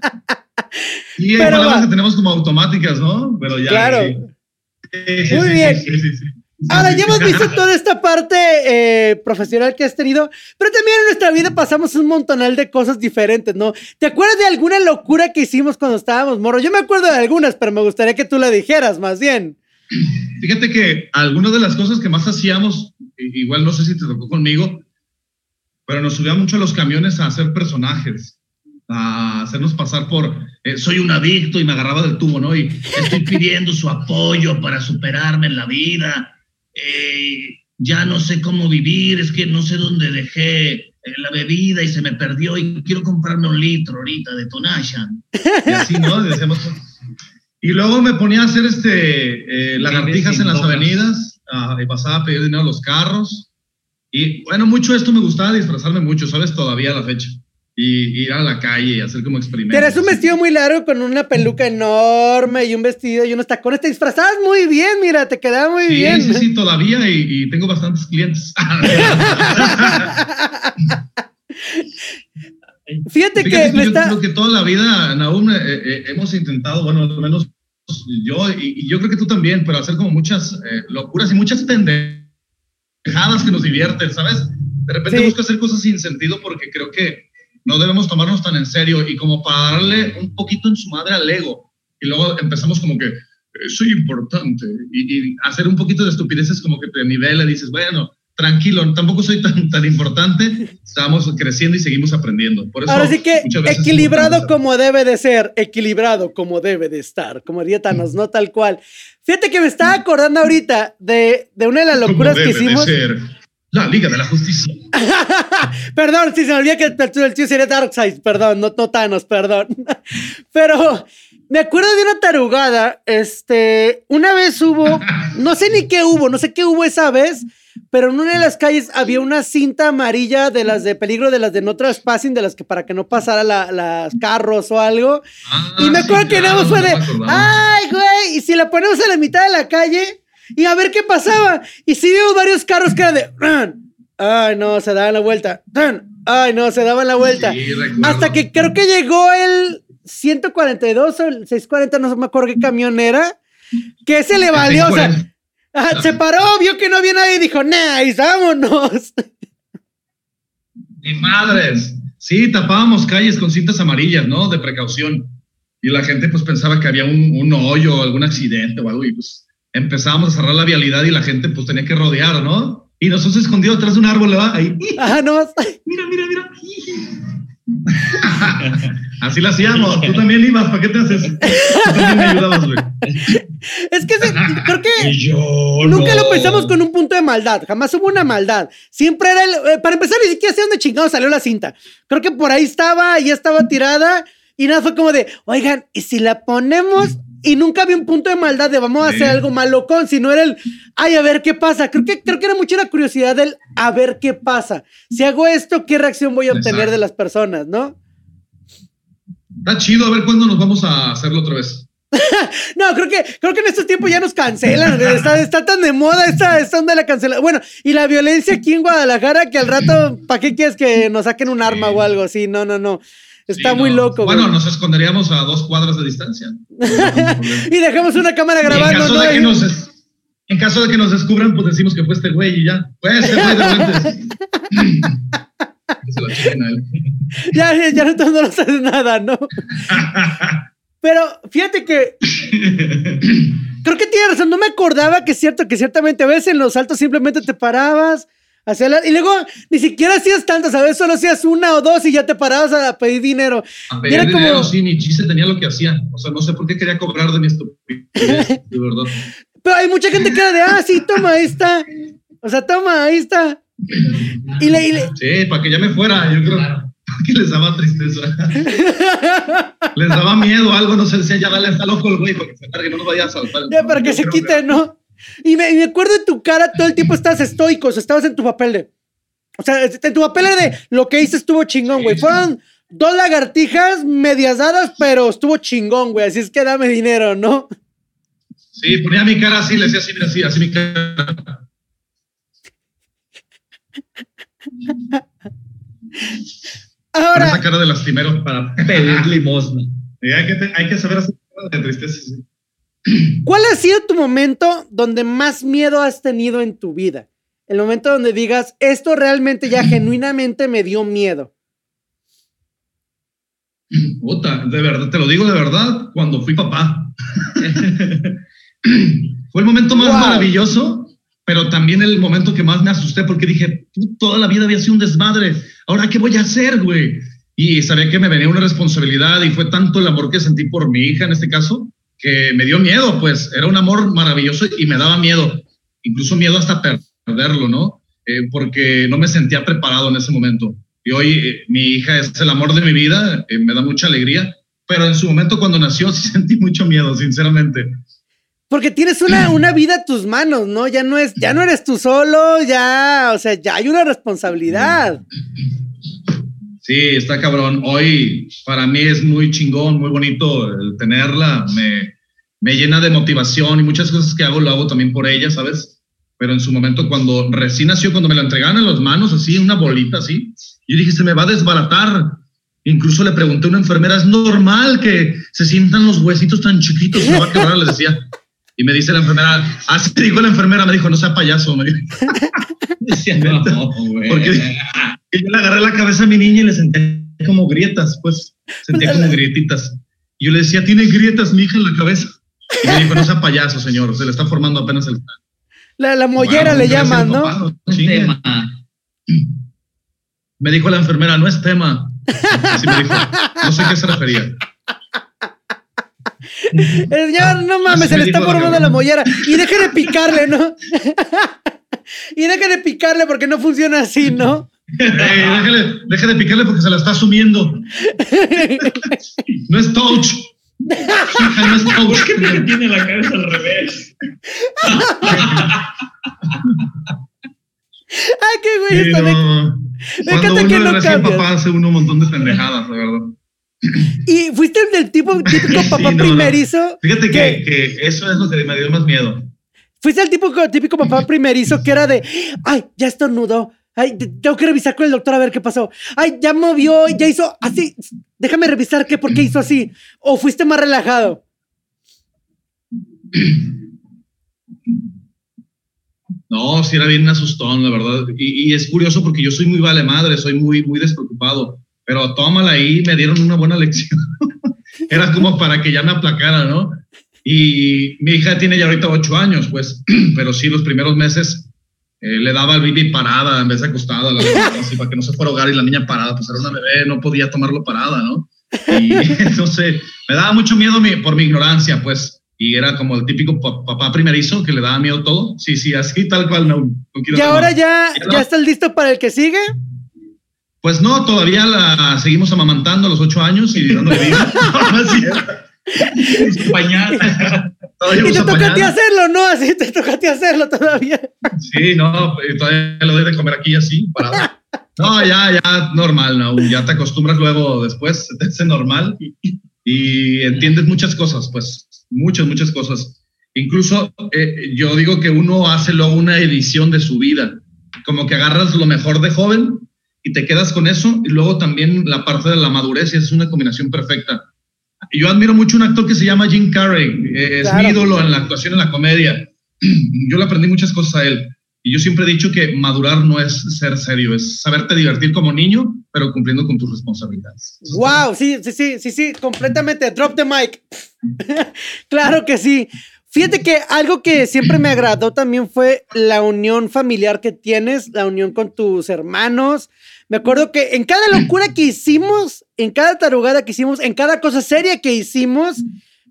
Speaker 3: Y hay
Speaker 1: Pero
Speaker 3: palabras
Speaker 1: va.
Speaker 3: que tenemos como automáticas, ¿no? Pero ya.
Speaker 1: Claro.
Speaker 3: sí. Sí, sí,
Speaker 1: Muy
Speaker 3: sí,
Speaker 1: bien. Ahora, ya hemos visto toda esta parte eh, profesional que has tenido, pero también en nuestra vida pasamos un montonal de cosas diferentes, ¿no? ¿Te acuerdas de alguna locura que hicimos cuando estábamos morros? Yo me acuerdo de algunas, pero me gustaría que tú la dijeras más bien.
Speaker 3: Fíjate que algunas de las cosas que más hacíamos, igual no sé si te tocó conmigo, pero nos subíamos mucho a los camiones a hacer personajes, a hacernos pasar por, eh, soy un adicto y me agarraba del tubo, ¿no? Y estoy pidiendo su apoyo para superarme en la vida. Eh, ya no sé cómo vivir, es que no sé dónde dejé eh, la bebida y se me perdió y quiero comprarme un litro ahorita de Tonashan. Y así, ¿no? Y luego me ponía a hacer este, eh, lagartijas en las avenidas ah, y pasaba a pedir dinero a los carros. Y bueno, mucho esto me gustaba disfrazarme mucho, ¿sabes? Todavía a la fecha. Y ir a la calle y hacer como experimentos.
Speaker 1: Tienes un vestido muy largo con una peluca enorme y un vestido y unos tacones. Te disfrazabas muy bien, mira, te quedaba muy
Speaker 3: Sí,
Speaker 1: bien.
Speaker 3: sí, sí, todavía y, y tengo bastantes clientes.
Speaker 1: Fíjate,
Speaker 3: Fíjate
Speaker 1: que me
Speaker 3: yo
Speaker 1: está...
Speaker 3: creo que toda la vida, Naum, eh, eh, hemos intentado, bueno, al menos yo, y, y yo creo que tú también, pero hacer como muchas eh, locuras y muchas pendejadas que nos divierten, ¿sabes? De repente
Speaker 1: Sí.
Speaker 3: busco hacer cosas sin sentido porque creo que no debemos tomarnos tan en serio y como para darle un poquito en su madre al ego. Y luego empezamos como que, eh, soy importante. Y, y hacer un poquito de estupideces como que te nivela y dices, bueno, tranquilo, tampoco soy tan, tan importante. Estamos creciendo y seguimos aprendiendo. Por eso,
Speaker 1: Ahora sí que equilibrado como debe de ser, equilibrado como debe de estar, como diría Thanos, no tal cual. Fíjate que me estaba acordando ahorita de, de una de las
Speaker 3: Como
Speaker 1: locuras que
Speaker 3: de
Speaker 1: hicimos.
Speaker 3: ser la Liga de la Justicia.
Speaker 1: perdón, si se me olvida que el tío sería Darkseid, perdón, no, no Thanos, perdón. Pero me acuerdo de una tarugada, este, una vez hubo, no sé ni qué hubo, no sé qué hubo esa vez, pero en una de las calles había una cinta amarilla de las de peligro, de las de no trespassing, de las que para que no pasara las carros o algo. y me
Speaker 3: Ah,
Speaker 1: acuerdo
Speaker 3: sí,
Speaker 1: que
Speaker 3: claro,
Speaker 1: nada más fue de, ay, güey, y si la ponemos a la mitad de la calle y a ver qué pasaba. Y sí vimos varios carros que eran de, ay, no, se daban la vuelta, ay, no, se daban la vuelta.
Speaker 3: Sí.
Speaker 1: Hasta que creo que llegó el 142 o el 640, no me acuerdo qué camión era, que se le valió, o sea,
Speaker 3: 640.
Speaker 1: ajá, se paró, vio que no había nadie y dijo, nice, vámonos.
Speaker 3: Ni madres. Sí, tapábamos calles con cintas amarillas, ¿no? De precaución. Y la gente pues pensaba que había un, un hoyo o algún accidente o algo y pues empezábamos a cerrar la vialidad y la gente pues tenía que rodear, ¿no? Y nosotros escondidos atrás de un árbol, ¿verdad? Ahí.
Speaker 1: Ajá, no.
Speaker 3: Mira, mira, mira. Así lo hacíamos. Tú también ibas, ¿para qué te haces? Tú también me ayudabas, güey.
Speaker 1: Es que se- creo que
Speaker 4: yo
Speaker 1: nunca
Speaker 4: no.
Speaker 1: lo pensamos con un punto de maldad, jamás hubo una maldad. Siempre era el, eh, para empezar, ni siquiera sé dónde chingado salió la cinta. Creo que por ahí estaba, ya estaba tirada y nada, fue como de, oigan, ¿y si la ponemos? Y nunca había un punto de maldad de vamos a
Speaker 3: Sí.
Speaker 1: hacer algo malo con, sino era el, ay, a ver qué pasa. Creo que, creo que era mucho la curiosidad del, a ver qué pasa. Si hago esto, ¿qué reacción voy a obtener
Speaker 3: Exacto.
Speaker 1: de las personas, no?
Speaker 3: Está chido, a ver cuándo nos vamos a hacerlo otra vez.
Speaker 1: No, creo que, creo que en estos tiempos ya nos cancelan. Está, está tan de moda esta, esta onda de la cancelación. Bueno, y la violencia aquí en Guadalajara que al rato, ¿para qué quieres que nos saquen un arma o algo así? No, no, no. Está
Speaker 3: Sí,
Speaker 1: muy
Speaker 3: no.
Speaker 1: loco, güey.
Speaker 3: Bueno, nos esconderíamos a dos cuadras de distancia.
Speaker 1: Y dejamos una cámara
Speaker 3: en
Speaker 1: grabando,
Speaker 3: caso,
Speaker 1: ¿no?
Speaker 3: de que
Speaker 1: Y-
Speaker 3: nos, des- en caso de que nos descubran, pues decimos que fue este güey y ya. Fue este güey de.
Speaker 1: Ya, ya, ya no, no nos hace nada, ¿no? Pero fíjate que creo que tiene razón. No me acordaba que es cierto que ciertamente a veces en los saltos simplemente te parabas. La- y luego ni siquiera hacías tantas, a veces solo hacías una o dos y ya te parabas a pedir dinero.
Speaker 3: A pedir
Speaker 1: era
Speaker 3: dinero,
Speaker 1: como-
Speaker 3: sí, ni chiste tenía lo que hacía. O sea, no sé por qué quería cobrar de mi estupidez, de verdad.
Speaker 1: Pero hay mucha gente que era de, ah, sí, toma, ahí está. O sea, toma, ahí está. Y le, y le-
Speaker 3: Sí, para que ya me fuera, yo creo que les daba tristeza. les daba miedo, algo, no sé, decía, ya dale, está loco el güey, para que se no nos vaya a saltar.
Speaker 1: ya para que se quite, ¿no? Y me, y me acuerdo de tu cara, todo el tiempo estabas estoico, o sea, estabas en tu papel de. O sea, en tu papel de lo que hice estuvo chingón, güey. Fueron dos lagartijas medias dadas, pero estuvo chingón, güey. Así es que dame dinero, ¿no?
Speaker 3: Sí, ponía mi cara así, le decía así, mira, así, así mi cara. Con
Speaker 1: Ahora,
Speaker 3: esa cara de lastimero para
Speaker 4: Pedir limosna.
Speaker 3: Hay, que hay que saber hacer cara de tristeza. sí.
Speaker 1: ¿cuál ha sido tu momento donde más miedo has tenido en tu vida? El momento donde digas, esto realmente ya genuinamente me dio miedo.
Speaker 3: Puta, de verdad, te lo digo de verdad, cuando fui papá. Fue el momento más
Speaker 1: Wow.
Speaker 3: maravilloso, pero también el momento que más me asusté porque dije, "Pu- toda la vida había sido un desmadre. Ahora, ¿qué voy a hacer, güey? Y sabía que me venía una responsabilidad y fue tanto el amor que sentí por mi hija en este caso que me dio miedo, pues era un amor maravilloso y me daba miedo, incluso miedo hasta perderlo, ¿no? Eh, porque no me sentía preparado en ese momento. Y hoy eh, mi hija es el amor de mi vida, eh, me da mucha alegría, pero en su momento cuando nació sí sentí mucho miedo, sinceramente.
Speaker 1: Porque tienes una, una vida a tus manos, ¿no? Ya no es, ya no eres tú solo, ya, o sea, ya hay una responsabilidad.
Speaker 3: Sí, está cabrón. Hoy para mí es muy chingón, muy bonito el tenerla. Me, me llena de motivación y muchas cosas que hago lo hago también por ella, ¿sabes? Pero en su momento cuando recién nació, cuando me la entregaron en las manos, así, una bolita así, yo dije, se me va a desbaratar. Incluso le pregunté a una enfermera, ¿es normal que se sientan los huesitos tan chiquitos? Me va a quebrar, les decía. Y me dice la enfermera, así dijo la enfermera, me dijo, no sea payaso, me dijo.
Speaker 4: No.
Speaker 3: Porque y yo le agarré la cabeza a mi niña y le sentía como grietas, pues, sentía como grietitas. Y yo le decía, tiene grietas mi hija en la cabeza. Y me dijo, no sea payaso, señor, se le está formando apenas el...
Speaker 1: La, la mollera
Speaker 3: Bueno,
Speaker 1: le llaman, ¿no?
Speaker 3: papá, no
Speaker 4: tema.
Speaker 3: Me dijo la enfermera, no es tema. Así me dijo, no sé a qué se refería.
Speaker 1: Ya, no mames,
Speaker 3: Así
Speaker 1: se le está
Speaker 3: la
Speaker 1: formando la
Speaker 3: cabrona.
Speaker 1: mollera. Y deja de picarle, ¿no? y deja de picarle porque no funciona así, ¿no?
Speaker 3: Déjale, deje de picarle porque se la está sumiendo. No es touch. no es touch.
Speaker 4: ¿Por qué tiene la cabeza al revés?
Speaker 1: Ay, qué güey,
Speaker 3: Sí,
Speaker 1: está de-
Speaker 3: no.
Speaker 1: Me
Speaker 3: Cuando
Speaker 1: encanta que
Speaker 3: uno
Speaker 1: no
Speaker 3: es recién
Speaker 1: cambias.
Speaker 3: papá hace uno un montón de pendejadas, de verdad.
Speaker 1: Y fuiste el del tipo, típico papá
Speaker 3: Sí, no, no.
Speaker 1: primerizo.
Speaker 3: Fíjate que, que eso es lo que me dio más miedo.
Speaker 1: Fuiste el tipo, típico papá primerizo que era de, ay, ya estornudó. Ay, te- tengo que revisar con el doctor a ver qué pasó. Ay, ya movió, ya hizo así. Déjame revisar qué, por qué hizo así. O fuiste más relajado.
Speaker 3: No, sí era bien asustón, la verdad. Y, y es curioso porque yo soy muy vale madre, soy muy, muy despreocupado. Pero tómala ahí, me dieron una buena lección. era como para que ya me aplacara, ¿no? Y mi hija tiene ya ahorita ocho años, pues, pero sí los primeros meses eh, le daba al bibi parada en vez de acostada, la así, para que no se fuera a ahogar y la niña parada, pues era una bebé, no podía tomarlo parada, ¿no? Y entonces me daba mucho miedo mi- por mi ignorancia, pues, y era como el típico pa- papá primerizo que le daba miedo todo. Sí, sí, así tal cual, no, no quiero
Speaker 1: Y ahora ya,
Speaker 3: no.
Speaker 1: ya estás listo para el que sigue.
Speaker 3: Pues no, todavía la seguimos amamantando a los ocho años y dándole vida.
Speaker 4: Pañal.
Speaker 1: Y te toca a ti hacerlo, ¿no? Así te toca a ti hacerlo todavía.
Speaker 3: Sí, no, todavía le doy de comer aquí así, parado. No, ya, ya, normal, no, ya te acostumbras luego después, se te hace normal y entiendes muchas cosas, pues, muchas, muchas cosas. Incluso eh, yo digo que uno hace luego una edición de su vida, como que agarras lo mejor de joven y te quedas con eso y luego también la parte de la madurez y es una combinación perfecta. Yo admiro mucho un actor que se llama Jim Carrey, eh, es
Speaker 1: Claro.
Speaker 3: mi ídolo en la actuación, en la comedia. Yo le aprendí muchas cosas a él. Y yo siempre he dicho que madurar no es ser serio, es saberte divertir como niño, pero cumpliendo con tus responsabilidades.
Speaker 1: Wow, sí, sí, sí, sí, sí, completamente. Drop the mic. claro que sí. Fíjate que algo que siempre me agradó también fue la unión familiar que tienes, la unión con tus hermanos. Me acuerdo que en cada locura que hicimos, en cada tarugada que hicimos, en cada cosa seria que hicimos,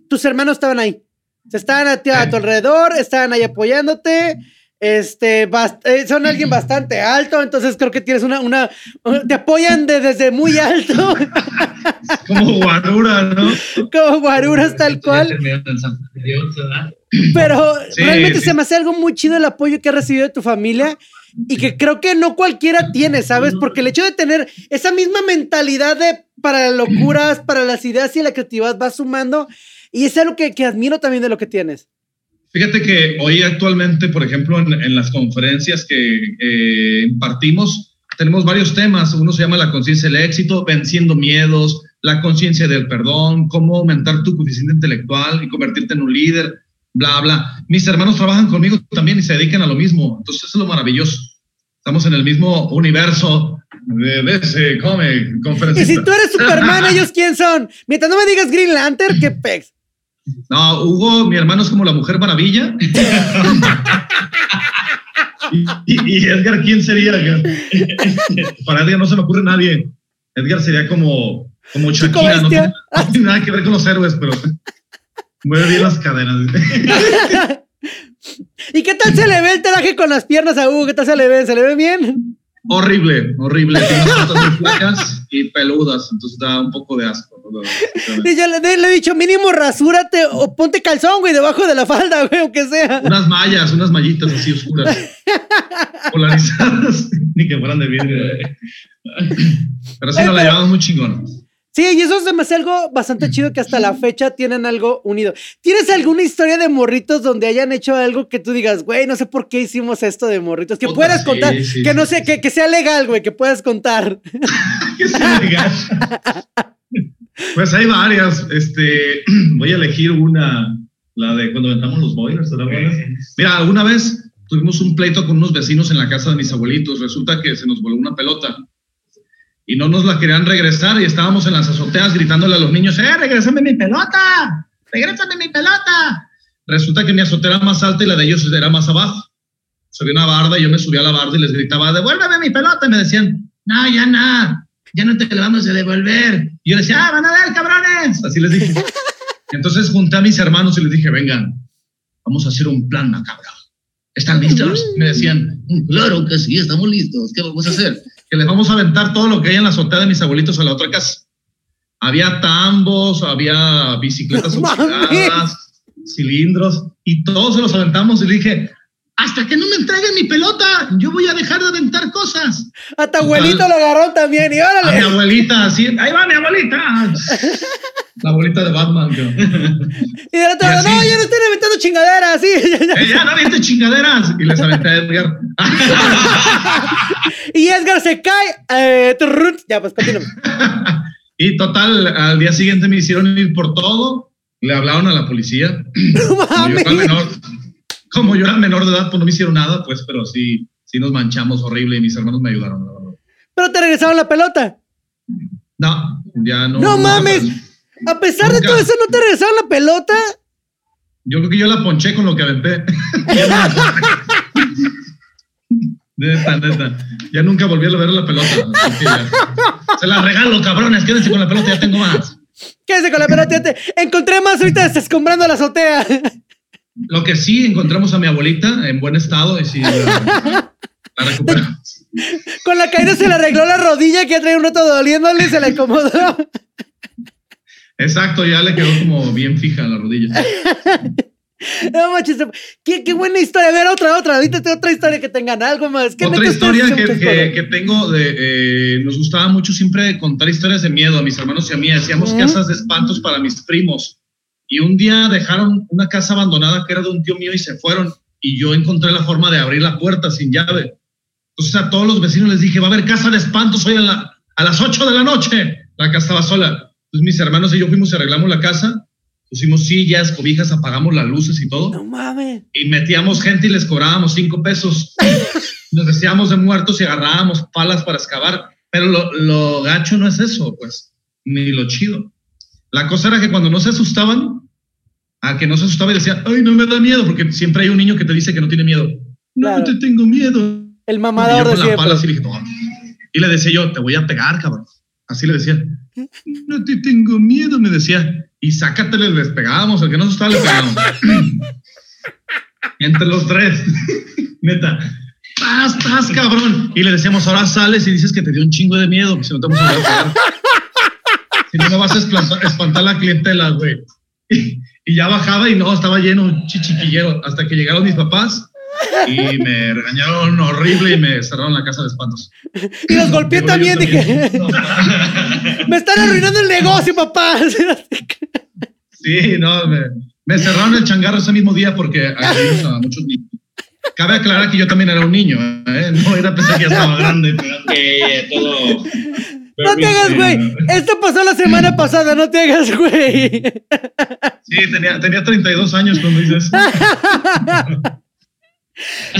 Speaker 1: tus hermanos estaban ahí. Se estaban a, ti- a tu alrededor, estaban ahí apoyándote. Este, eh, son alguien bastante alto, entonces creo que tienes una, una, te apoyan de- desde muy alto,
Speaker 3: Como guarura, ¿no?
Speaker 1: como guaruras tal cual. Pero
Speaker 3: Sí,
Speaker 1: realmente
Speaker 3: sí.
Speaker 1: se me hace algo muy chido el apoyo que has recibido de tu familia y que creo que no cualquiera tiene, ¿sabes? Porque el hecho de tener esa misma mentalidad de para las locuras, para las ideas y la creatividad va sumando y es algo que, que admiro también de lo que tienes.
Speaker 3: Fíjate que hoy actualmente, por ejemplo, en, en las conferencias que eh, impartimos, tenemos varios temas. Uno se llama la conciencia del éxito, venciendo miedos, la conciencia del perdón, cómo aumentar tu coeficiente intelectual y convertirte en un líder, bla, bla. Mis hermanos trabajan conmigo también y se dedican a lo mismo. Entonces, eso es lo maravilloso. Estamos en el mismo universo de, come
Speaker 1: Y si tú eres Superman, ¿ellos quién son? Mientras no me digas Green Lantern, qué pex.
Speaker 3: No, Hugo, mi hermano es como la Mujer Maravilla. y, y- y Edgar, ¿quién sería? Para Edgar no se me ocurre nadie. Edgar sería como, como Shakira. No tiene, no tiene nada que ver con los héroes, pero mueve bien las cadenas.
Speaker 1: ¿Y qué tal se le ve el traje con las piernas a Hugo? ¿Qué tal se le ve? ¿Se le ve bien?
Speaker 3: horrible, horrible. Tiene unas patas muy flacas y peludas, entonces da un poco de asco. ¿no?
Speaker 1: Y yo le, le he dicho, mínimo rasúrate o ponte calzón, güey, debajo de la falda, güey, aunque sea.
Speaker 3: Unas mallas, unas mallitas así oscuras, polarizadas, ni que fueran de vidrio. Pero sí, nos la llevamos muy chingón.
Speaker 1: Sí, y eso me hace algo bastante chido que hasta la fecha tienen algo unido. ¿Tienes alguna historia de morritos donde hayan hecho algo que tú digas, güey, no sé por qué hicimos esto de morritos? Que puedas contar,
Speaker 3: sí,
Speaker 1: que no sé, que, que sea legal, güey, que puedas contar.
Speaker 3: Que sea legal. Pues hay varias. Este, voy a elegir una, la de cuando aventamos los boilers. Mira, una vez tuvimos un pleito con unos vecinos en la casa de mis abuelitos. Resulta que se nos voló una pelota y no nos la querían regresar y estábamos en las azoteas gritándole a los niños, ¡eh, regrésame mi pelota! ¡Regrésame mi pelota! Resulta que mi azotea era más alta y la de ellos era más abajo. Subí una barda y yo me subí a la barda y les gritaba, devuélveme mi pelota. Y me decían, no, ya no, ya no te la vamos a devolver. Y yo decía, ah, van a ver, cabrones. Así les dije. Entonces junté a mis hermanos y les dije, vengan, vamos a hacer un plan macabro. ¿Están listos? Me decían, claro que sí, estamos listos. ¿Qué vamos a hacer? Que les vamos a aventar todo lo que hay en la azotea de mis abuelitos a la otra casa. Había tambos, había bicicletas oxidadas, cilindros, y todos se los aventamos y le dije, hasta que no me entreguen mi pelota, yo voy a dejar de aventar cosas.
Speaker 1: A tu abuelito lo agarró también y
Speaker 3: A mi
Speaker 1: órale.
Speaker 3: abuelita, así, ahí va mi abuelita. La abuelita de Batman, creo.
Speaker 1: Y del otro no, chingaderas, sí.
Speaker 3: Eh, ya no avientes chingaderas. Y les aventé a Edgar.
Speaker 1: y Edgar se cae. Eh, ya, pues continúa.
Speaker 3: y total, al día siguiente me hicieron ir por todo. Le hablaron a la policía.
Speaker 1: No
Speaker 3: Como yo,
Speaker 1: mames.
Speaker 3: era menor, como yo era menor de edad, pues no me hicieron nada, pues, pero sí, sí nos manchamos horrible y mis hermanos me ayudaron. la verdad.
Speaker 1: Pero te regresaron la pelota.
Speaker 3: No, ya no.
Speaker 1: No mames.
Speaker 3: más.
Speaker 1: A pesar de
Speaker 3: Nunca.
Speaker 1: todo eso, ¿no te regresaron la pelota?
Speaker 3: Yo creo que yo la ponché con lo que aventé. neta, neta. Ya nunca volví a ver la pelota. Se la regalo, cabrones. Quédense con la pelota, ya tengo más.
Speaker 1: Quédese con la pelota. ya te- Encontré más ahorita escombrando la azotea.
Speaker 3: Lo que sí, encontramos a mi abuelita en buen estado y sí, la, la recuperamos.
Speaker 1: Con la caída se le arregló la rodilla que ya traía un rato doliéndole y se le acomodó.
Speaker 3: Exacto, ya le quedó como bien fija la rodilla.
Speaker 1: No manches. Qué, qué buena historia. A ver, otra, otra. Ahorita otra historia que tengan algo más. ¿Qué
Speaker 3: Otra historia que, que- que tengo de. eh, nos gustaba mucho siempre contar historias de miedo a mis hermanos y a mí. Hacíamos casas de espantos para mis primos. Y un día dejaron una casa abandonada que era de un tío mío y se fueron. Y yo encontré la forma de abrir la puerta sin llave. Entonces a todos los vecinos les dije: va a haber casa de espantos hoy a, la- a las 8 de la noche. La casa estaba sola. Entonces mis hermanos y yo fuimos y arreglamos la casa. Pusimos sillas, cobijas, apagamos las luces y todo
Speaker 1: No mames.
Speaker 3: y metíamos gente y les cobrábamos cinco pesos. Nos decíamos de muertos y agarrábamos palas para excavar. Pero lo, lo gacho no es eso, pues, ni lo chido. La cosa era que cuando no se asustaban, a que no se asustaba y decía, ay, no me da miedo, porque siempre hay un niño que te dice que no tiene miedo.
Speaker 1: Claro.
Speaker 3: No te tengo miedo.
Speaker 1: El
Speaker 3: Y yo
Speaker 1: mamador de
Speaker 3: la
Speaker 1: siempre.
Speaker 3: pala así le dije, "No". Y le decía yo, te voy a pegar, cabrón. Así le decía. No te tengo miedo, me decía. Y sácatele, les pegábamos. El que no se asustaba, le pegábamos. Entre los tres. Neta. ¡Estás, estás, cabrón! Y le decíamos, ahora sales y dices que te dio un chingo de miedo, que si no te vamos a a pegar. Si no me vas a espantar, espantar la clientela, güey. Y, y ya bajaba y no, estaba lleno chichiquillero. Hasta que llegaron mis papás y me regañaron horrible y me cerraron la casa de espantos.
Speaker 1: Y los golpeé también.
Speaker 3: también.
Speaker 1: Dije, me están arruinando el negocio, papá.
Speaker 3: Sí, no, me, me cerraron el changarro ese mismo día porque agredimos a muchos niños. Cabe aclarar que yo también era un niño, ¿eh? No era pensar que ya estaba grande.
Speaker 4: Que todo.
Speaker 1: No te hagas, güey. Esto pasó la semana pasada, no te hagas, güey.
Speaker 3: Sí, tenía, tenía 32 años cuando hice eso.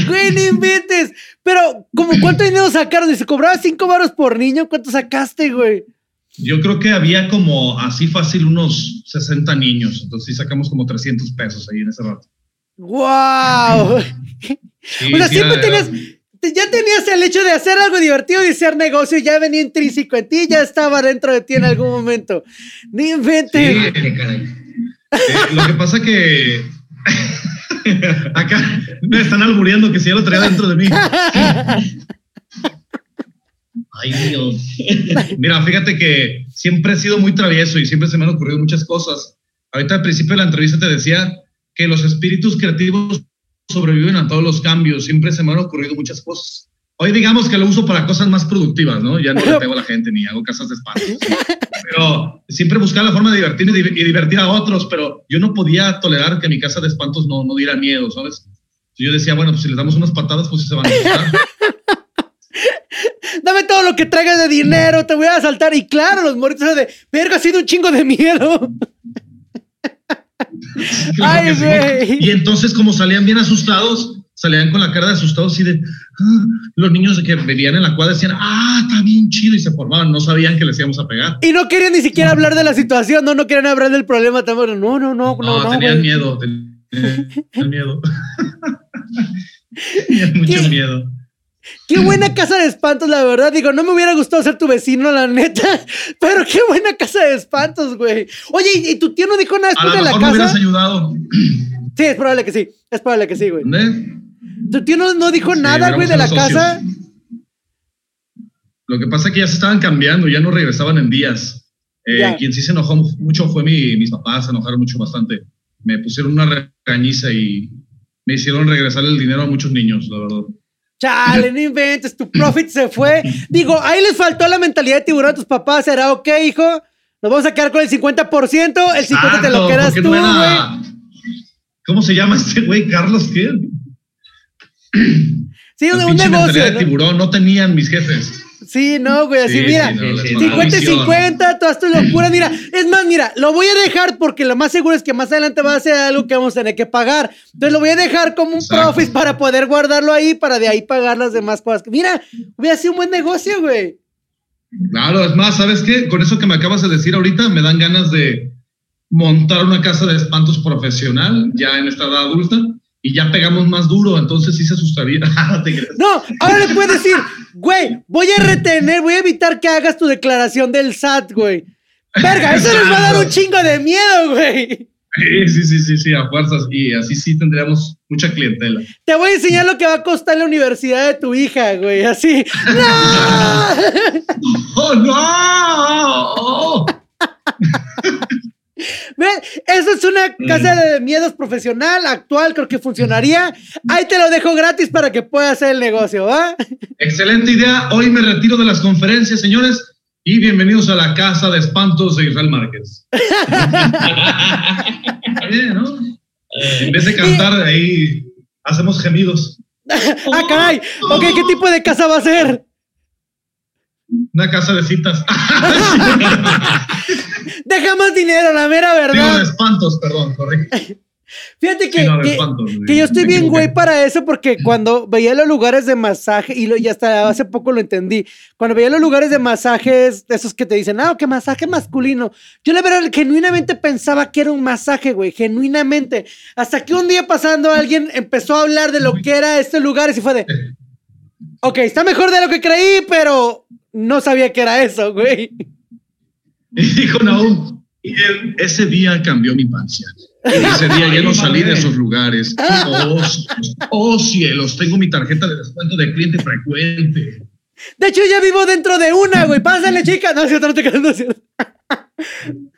Speaker 1: Güey, no inventes. Pero, ¿como cuánto dinero sacaron? Y se cobraba cinco baros por niño. ¿Cuánto sacaste, güey?
Speaker 3: Yo creo que había como así fácil unos 60 niños, entonces sí sacamos como 300 pesos ahí en ese rato.
Speaker 1: ¡Wow!
Speaker 3: Sí,
Speaker 1: o sea,
Speaker 3: sí,
Speaker 1: siempre
Speaker 3: era-
Speaker 1: tenías. te- Ya tenías el hecho de hacer algo divertido y hacer negocio, ya venía intrínseco en ti, ya estaba dentro de ti en algún momento. No inventes.
Speaker 3: Sí.
Speaker 4: Caray.
Speaker 3: Eh, lo que pasa que acá me están albureando que si ya lo traía dentro de mí.
Speaker 4: Ay, Dios.
Speaker 3: Mira, fíjate que siempre he sido muy travieso y siempre se me han ocurrido muchas cosas. Ahorita al principio de la entrevista te decía que los espíritus creativos sobreviven a todos los cambios. Siempre se me han ocurrido muchas cosas. Hoy digamos que lo uso para cosas más productivas, ¿no? Ya no le pego a la gente ni hago casas de espantos. Pero siempre buscar la forma de divertirme y di- y divertir a otros, pero yo no podía tolerar que mi casa de espantos no, no diera miedo, ¿sabes? Yo decía, bueno, pues si les damos unas patadas, pues se van a asustar.
Speaker 1: Dame todo lo que traigas de dinero, te voy a asaltar. Y claro, los moritos eran de, verga, ha sido un chingo de miedo.
Speaker 3: Claro
Speaker 1: Ay,
Speaker 3: que sí.
Speaker 1: güey.
Speaker 3: Y entonces, como salían bien asustados, salían con la cara de asustados y de. "Ah", los niños que vivían en la cuadra decían, ah, está bien chido, y se formaban, no sabían que les íbamos a pegar.
Speaker 1: Y no querían ni siquiera hablar de la situación, no, no querían hablar del problema tampoco. No, no, no, no,
Speaker 3: No, tenían miedo, tenían, tenían miedo. tenían mucho
Speaker 1: ¿Qué?
Speaker 3: miedo.
Speaker 1: Qué buena casa de espantos, la verdad. Digo, no me hubiera gustado ser tu vecino, la neta. Pero qué buena casa de espantos, güey. Oye, ¿y, tu tío no dijo nada después de la
Speaker 3: mejor me hubieras
Speaker 1: casa?
Speaker 3: ayudado.
Speaker 1: Sí, es probable que sí. Es probable que sí, güey.
Speaker 3: ¿Dónde?
Speaker 1: ¿Tu tío no, no dijo nada, güey, de la casa?
Speaker 3: Lo que pasa es que ya se estaban cambiando, ya no regresaban en días. Eh. Quien sí se enojó mucho fue mi, mis papás, se enojaron mucho bastante. Me pusieron una regañiza y me hicieron regresar el dinero a muchos niños, la verdad.
Speaker 1: Chale, no inventes, tu profit se fue. Digo, ahí les faltó la mentalidad de tiburón a tus papás. Será ok, hijo. Nos vamos a quedar con el 50%. El 50% te lo quedas tú, güey.
Speaker 3: ¿Cómo se llama este güey? Carlos, ¿qué?
Speaker 1: Sí, un, un
Speaker 3: Pinche
Speaker 1: negocio.
Speaker 3: de
Speaker 1: ¿no?
Speaker 3: tiburón, no tenían mis jefes.
Speaker 1: Sí, no, güey, así
Speaker 3: Sí,
Speaker 1: mira.
Speaker 3: sí, no, les
Speaker 4: sí,
Speaker 3: faltaba
Speaker 1: 50 y
Speaker 3: visión.
Speaker 1: 50, todas tus locuras. Mira, es más, mira, lo voy a dejar porque lo más seguro es que más adelante va a ser algo que vamos a tener que pagar. Entonces lo voy a dejar como un
Speaker 3: Exacto.
Speaker 1: profit para poder guardarlo ahí, para de ahí pagar las demás cosas. Mira, hubiera sido un buen negocio, güey.
Speaker 3: Claro, es más, ¿sabes qué? Con eso que me acabas de decir ahorita, me dan ganas de montar una casa de espantos profesional, ya en esta edad adulta, y ya pegamos más duro, entonces sí se asustaría. No creas.
Speaker 1: No, ahora le puedes decir, güey, voy a retener, voy a evitar que hagas tu declaración del SAT, güey. Verga, eso les va a dar un chingo de miedo, güey.
Speaker 3: Sí, sí, sí, sí, sí, a fuerzas, y así sí tendríamos mucha clientela.
Speaker 1: Te voy a enseñar lo que va a costar la universidad de tu hija, güey. Así. ¡No!
Speaker 3: ¡Oh, no!
Speaker 1: Ve, Eso es una casa de miedos profesional, actual, creo que funcionaría. Ahí te lo dejo gratis para que puedas hacer el negocio, ¿va?
Speaker 3: Excelente idea. Hoy me retiro de las conferencias, señores, y bienvenidos a la casa de espantos de Israel Márquez. Bien, ¿no? En vez de cantar ahí, hacemos gemidos.
Speaker 1: ah, caray. Ok, ¿qué tipo de casa va a ser?
Speaker 3: Una casa de citas.
Speaker 1: Deja más dinero, la mera
Speaker 3: Digo, de
Speaker 1: verdad.
Speaker 3: espantos, perdón, correcto.
Speaker 1: Fíjate que,
Speaker 3: Sí, no, de
Speaker 1: que-
Speaker 3: espantos,
Speaker 1: que yo estoy bien güey para eso porque cuando veía los lugares de masaje, y, lo, y hasta hace poco lo entendí, cuando veía los lugares de masajes, esos que te dicen, ah, que masaje masculino, yo la verdad genuinamente pensaba que era un masaje, güey, genuinamente. Hasta que un día pasando alguien empezó a hablar de lo que era este lugar y fue de, ok, está mejor de lo que creí, pero no sabía que era eso, güey.
Speaker 3: Y dijo Naum, y él, ese día cambió mi infancia. Ese día ya no salí de esos lugares. Oh, cielos, oh cielos, tengo mi tarjeta de descuento de cliente frecuente.
Speaker 1: De hecho, ya vivo dentro de una, güey. Pásale, chica. No, cierto, no te creas, no es cierto.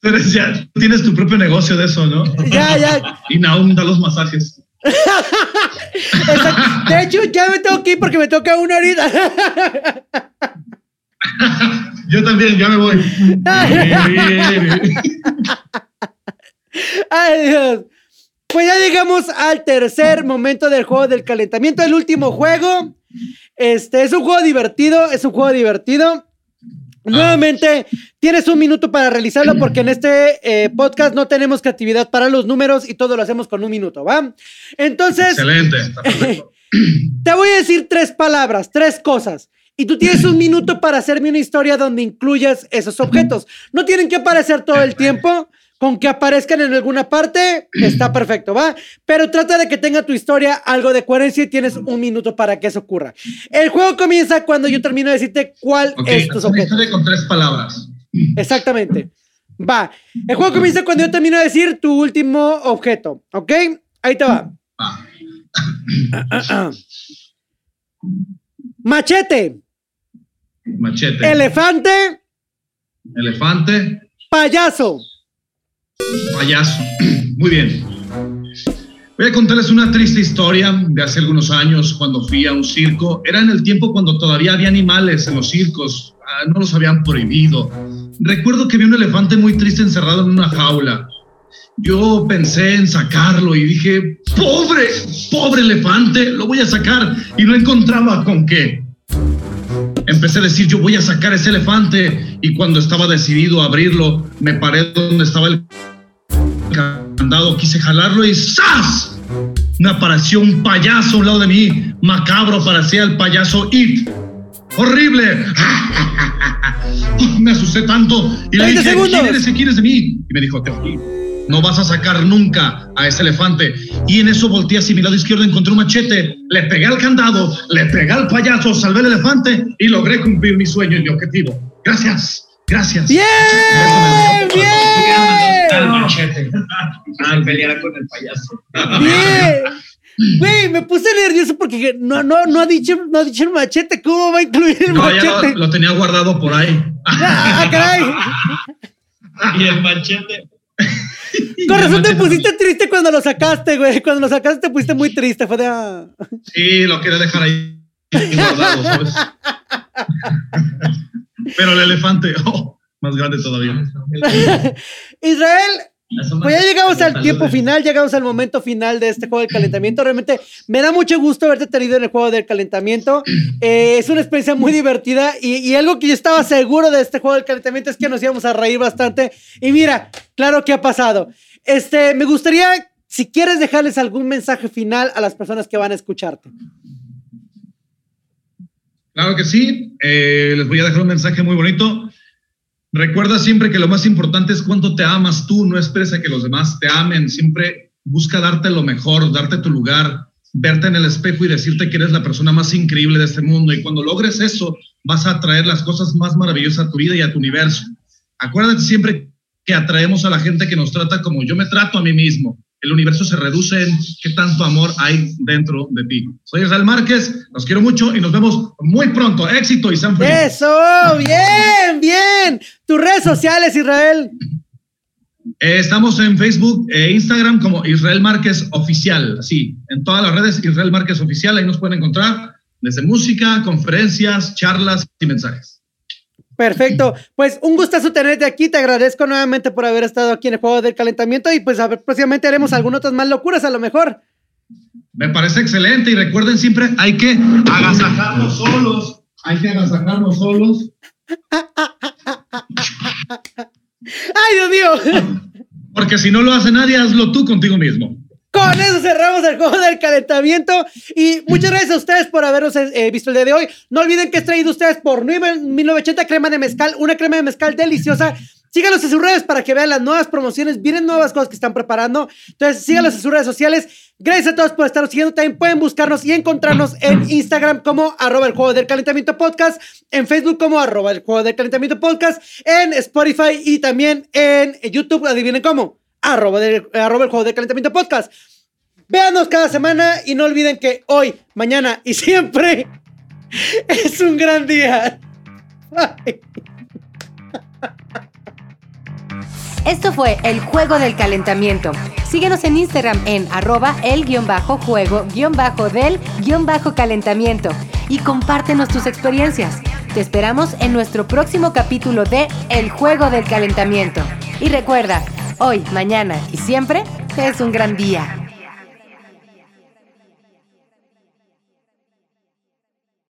Speaker 3: Pero ya tienes tu propio negocio de eso, ¿no?
Speaker 1: Ya, ya.
Speaker 3: Y Naum da los masajes.
Speaker 1: De hecho, ya me tengo que ir porque me toca una ahorita.
Speaker 3: Yo también, ya me voy.
Speaker 1: Ay, Dios. Pues ya llegamos al tercer momento del juego del calentamiento, el último juego. Este es un juego divertido, es un juego divertido. Nuevamente, tienes un minuto para realizarlo porque en este eh, podcast no tenemos creatividad para los números y todo lo hacemos con un minuto, ¿va? Entonces,
Speaker 3: Excelente. está perfecto.
Speaker 1: te voy a decir tres palabras, tres cosas. Y tú tienes un minuto para hacerme una historia donde incluyas esos objetos. No tienen que aparecer todo el tiempo. Con que aparezcan en alguna parte, está perfecto, ¿va? Pero trata de que tenga tu historia algo de coherencia y tienes un minuto para que eso ocurra. El juego comienza cuando yo termino de decirte cuál
Speaker 3: Ok,
Speaker 1: es objetos.
Speaker 3: historia con tres palabras.
Speaker 1: Exactamente. Va. El juego comienza cuando yo termino de decir tu último objeto, ¿ok? Ahí te va.
Speaker 3: Va.
Speaker 1: Machete,
Speaker 3: Machete.
Speaker 1: elefante,
Speaker 3: Elefante.
Speaker 1: payaso.
Speaker 3: Payaso. Muy bien. Voy a contarles una triste historia de hace algunos años cuando fui a un circo. Era en el tiempo cuando todavía había animales en los circos. Ah, no los habían prohibido. Recuerdo que vi un elefante muy triste encerrado en una jaula. Yo pensé en sacarlo y dije, pobre, pobre elefante, lo voy a sacar. Y no encontraba con qué. Empecé a decir, yo voy a sacar ese elefante. Y cuando estaba decidido a abrirlo, me paré donde estaba el candado, quise jalarlo y ¡zas! Me apareció un payaso a un lado de mí, macabro, parecía el payaso It. ¡Horrible! Me asusté tanto y le
Speaker 1: 30
Speaker 3: dije,
Speaker 1: segundos.
Speaker 3: ¿quién de mí? Y me dijo, te oí. No vas a sacar nunca a ese elefante. Y en eso volteé hacia mi lado izquierdo, encontré un machete, le pegué al candado, le pegué al payaso, salvé el elefante y logré cumplir mi sueño y mi objetivo. Gracias, gracias.
Speaker 1: ¡Bien!
Speaker 3: Dio-
Speaker 4: Al
Speaker 1: ¡Bien!
Speaker 4: machete. Al pelear con el payaso.
Speaker 1: ¡Bien! Güey, me puse nervioso porque no, no, no ha dicho, no ha dicho el machete. ¿Cómo va a incluir el
Speaker 3: No, ya
Speaker 1: machete?
Speaker 3: lo, lo tenía guardado por ahí.
Speaker 1: Ah, caray.
Speaker 4: Y el machete.
Speaker 1: Con razón te pusiste triste cuando lo sacaste, güey. Cuando lo sacaste te pusiste muy triste. Fue de. ah.
Speaker 3: Sí, lo quería dejar ahí guardado, ¿sabes? Pero el elefante, oh, más grande todavía.
Speaker 1: Israel, pues ya llegamos al tiempo final, llegamos al momento final de este juego del calentamiento. Realmente me da mucho gusto haberte tenido en el juego del calentamiento. Eh, es una experiencia muy divertida y, y algo que yo estaba seguro de este juego del calentamiento es que nos íbamos a reír bastante. Y mira, claro que ha pasado. Este, me gustaría, si quieres dejarles algún mensaje final a las personas que van a escucharte.
Speaker 3: Claro que sí. Eh, les voy a dejar un mensaje muy bonito. Recuerda siempre que lo más importante es cuánto te amas tú. No esperes que los demás te amen. Siempre busca darte lo mejor, darte tu lugar, verte en el espejo y decirte que eres la persona más increíble de este mundo. Y cuando logres eso, vas a atraer las cosas más maravillosas a tu vida y a tu universo. Acuérdate siempre que atraemos a la gente que nos trata como yo me trato a mí mismo. El universo se reduce en qué tanto amor hay dentro de ti. Soy Israel Márquez, los quiero mucho y nos vemos muy pronto. Éxito y sean felices.
Speaker 1: Eso, bien, bien. Tus redes sociales, Israel.
Speaker 3: Eh, estamos en Facebook e Instagram como Israel Márquez Oficial. Sí, en todas las redes Israel Márquez Oficial. Ahí nos pueden encontrar desde música, conferencias, charlas y mensajes.
Speaker 1: Perfecto. Pues un gustazo tenerte aquí. Te agradezco nuevamente por haber estado aquí en el juego del calentamiento y pues a ver, próximamente haremos algunas otras más locuras a lo mejor.
Speaker 3: Me parece excelente y recuerden siempre hay que agasajarnos solos. Hay que agasajarnos solos.
Speaker 1: ¡Ay, Dios mío!
Speaker 3: Porque si no lo hace nadie, hazlo tú contigo mismo.
Speaker 1: Con eso cerramos el juego del calentamiento. Y muchas gracias a ustedes por habernos eh, visto el día de hoy. No olviden que es traído ustedes por 1980 crema de mezcal, una crema de mezcal deliciosa. Síganos en sus redes para que vean las nuevas promociones. Vienen nuevas cosas que están preparando. Entonces, síganos en sus redes sociales. Gracias a todos por estarnos siguiendo. También pueden buscarnos y encontrarnos en Instagram como arroba el juego del calentamiento podcast, en Facebook como arroba el juego del calentamiento podcast, en Spotify y también en YouTube. Adivinen cómo. Arroba, arroba el juego del calentamiento podcast. Véanos cada semana y no olviden que hoy, mañana y siempre es un gran día. Bye.
Speaker 2: Esto fue el juego del calentamiento. Síguenos en Instagram en arroba el guion bajo juego guion bajo del guion bajo calentamiento y compártenos tus experiencias. Te esperamos en nuestro próximo capítulo de El juego del calentamiento. Y recuerda, hoy, mañana y siempre es un gran día.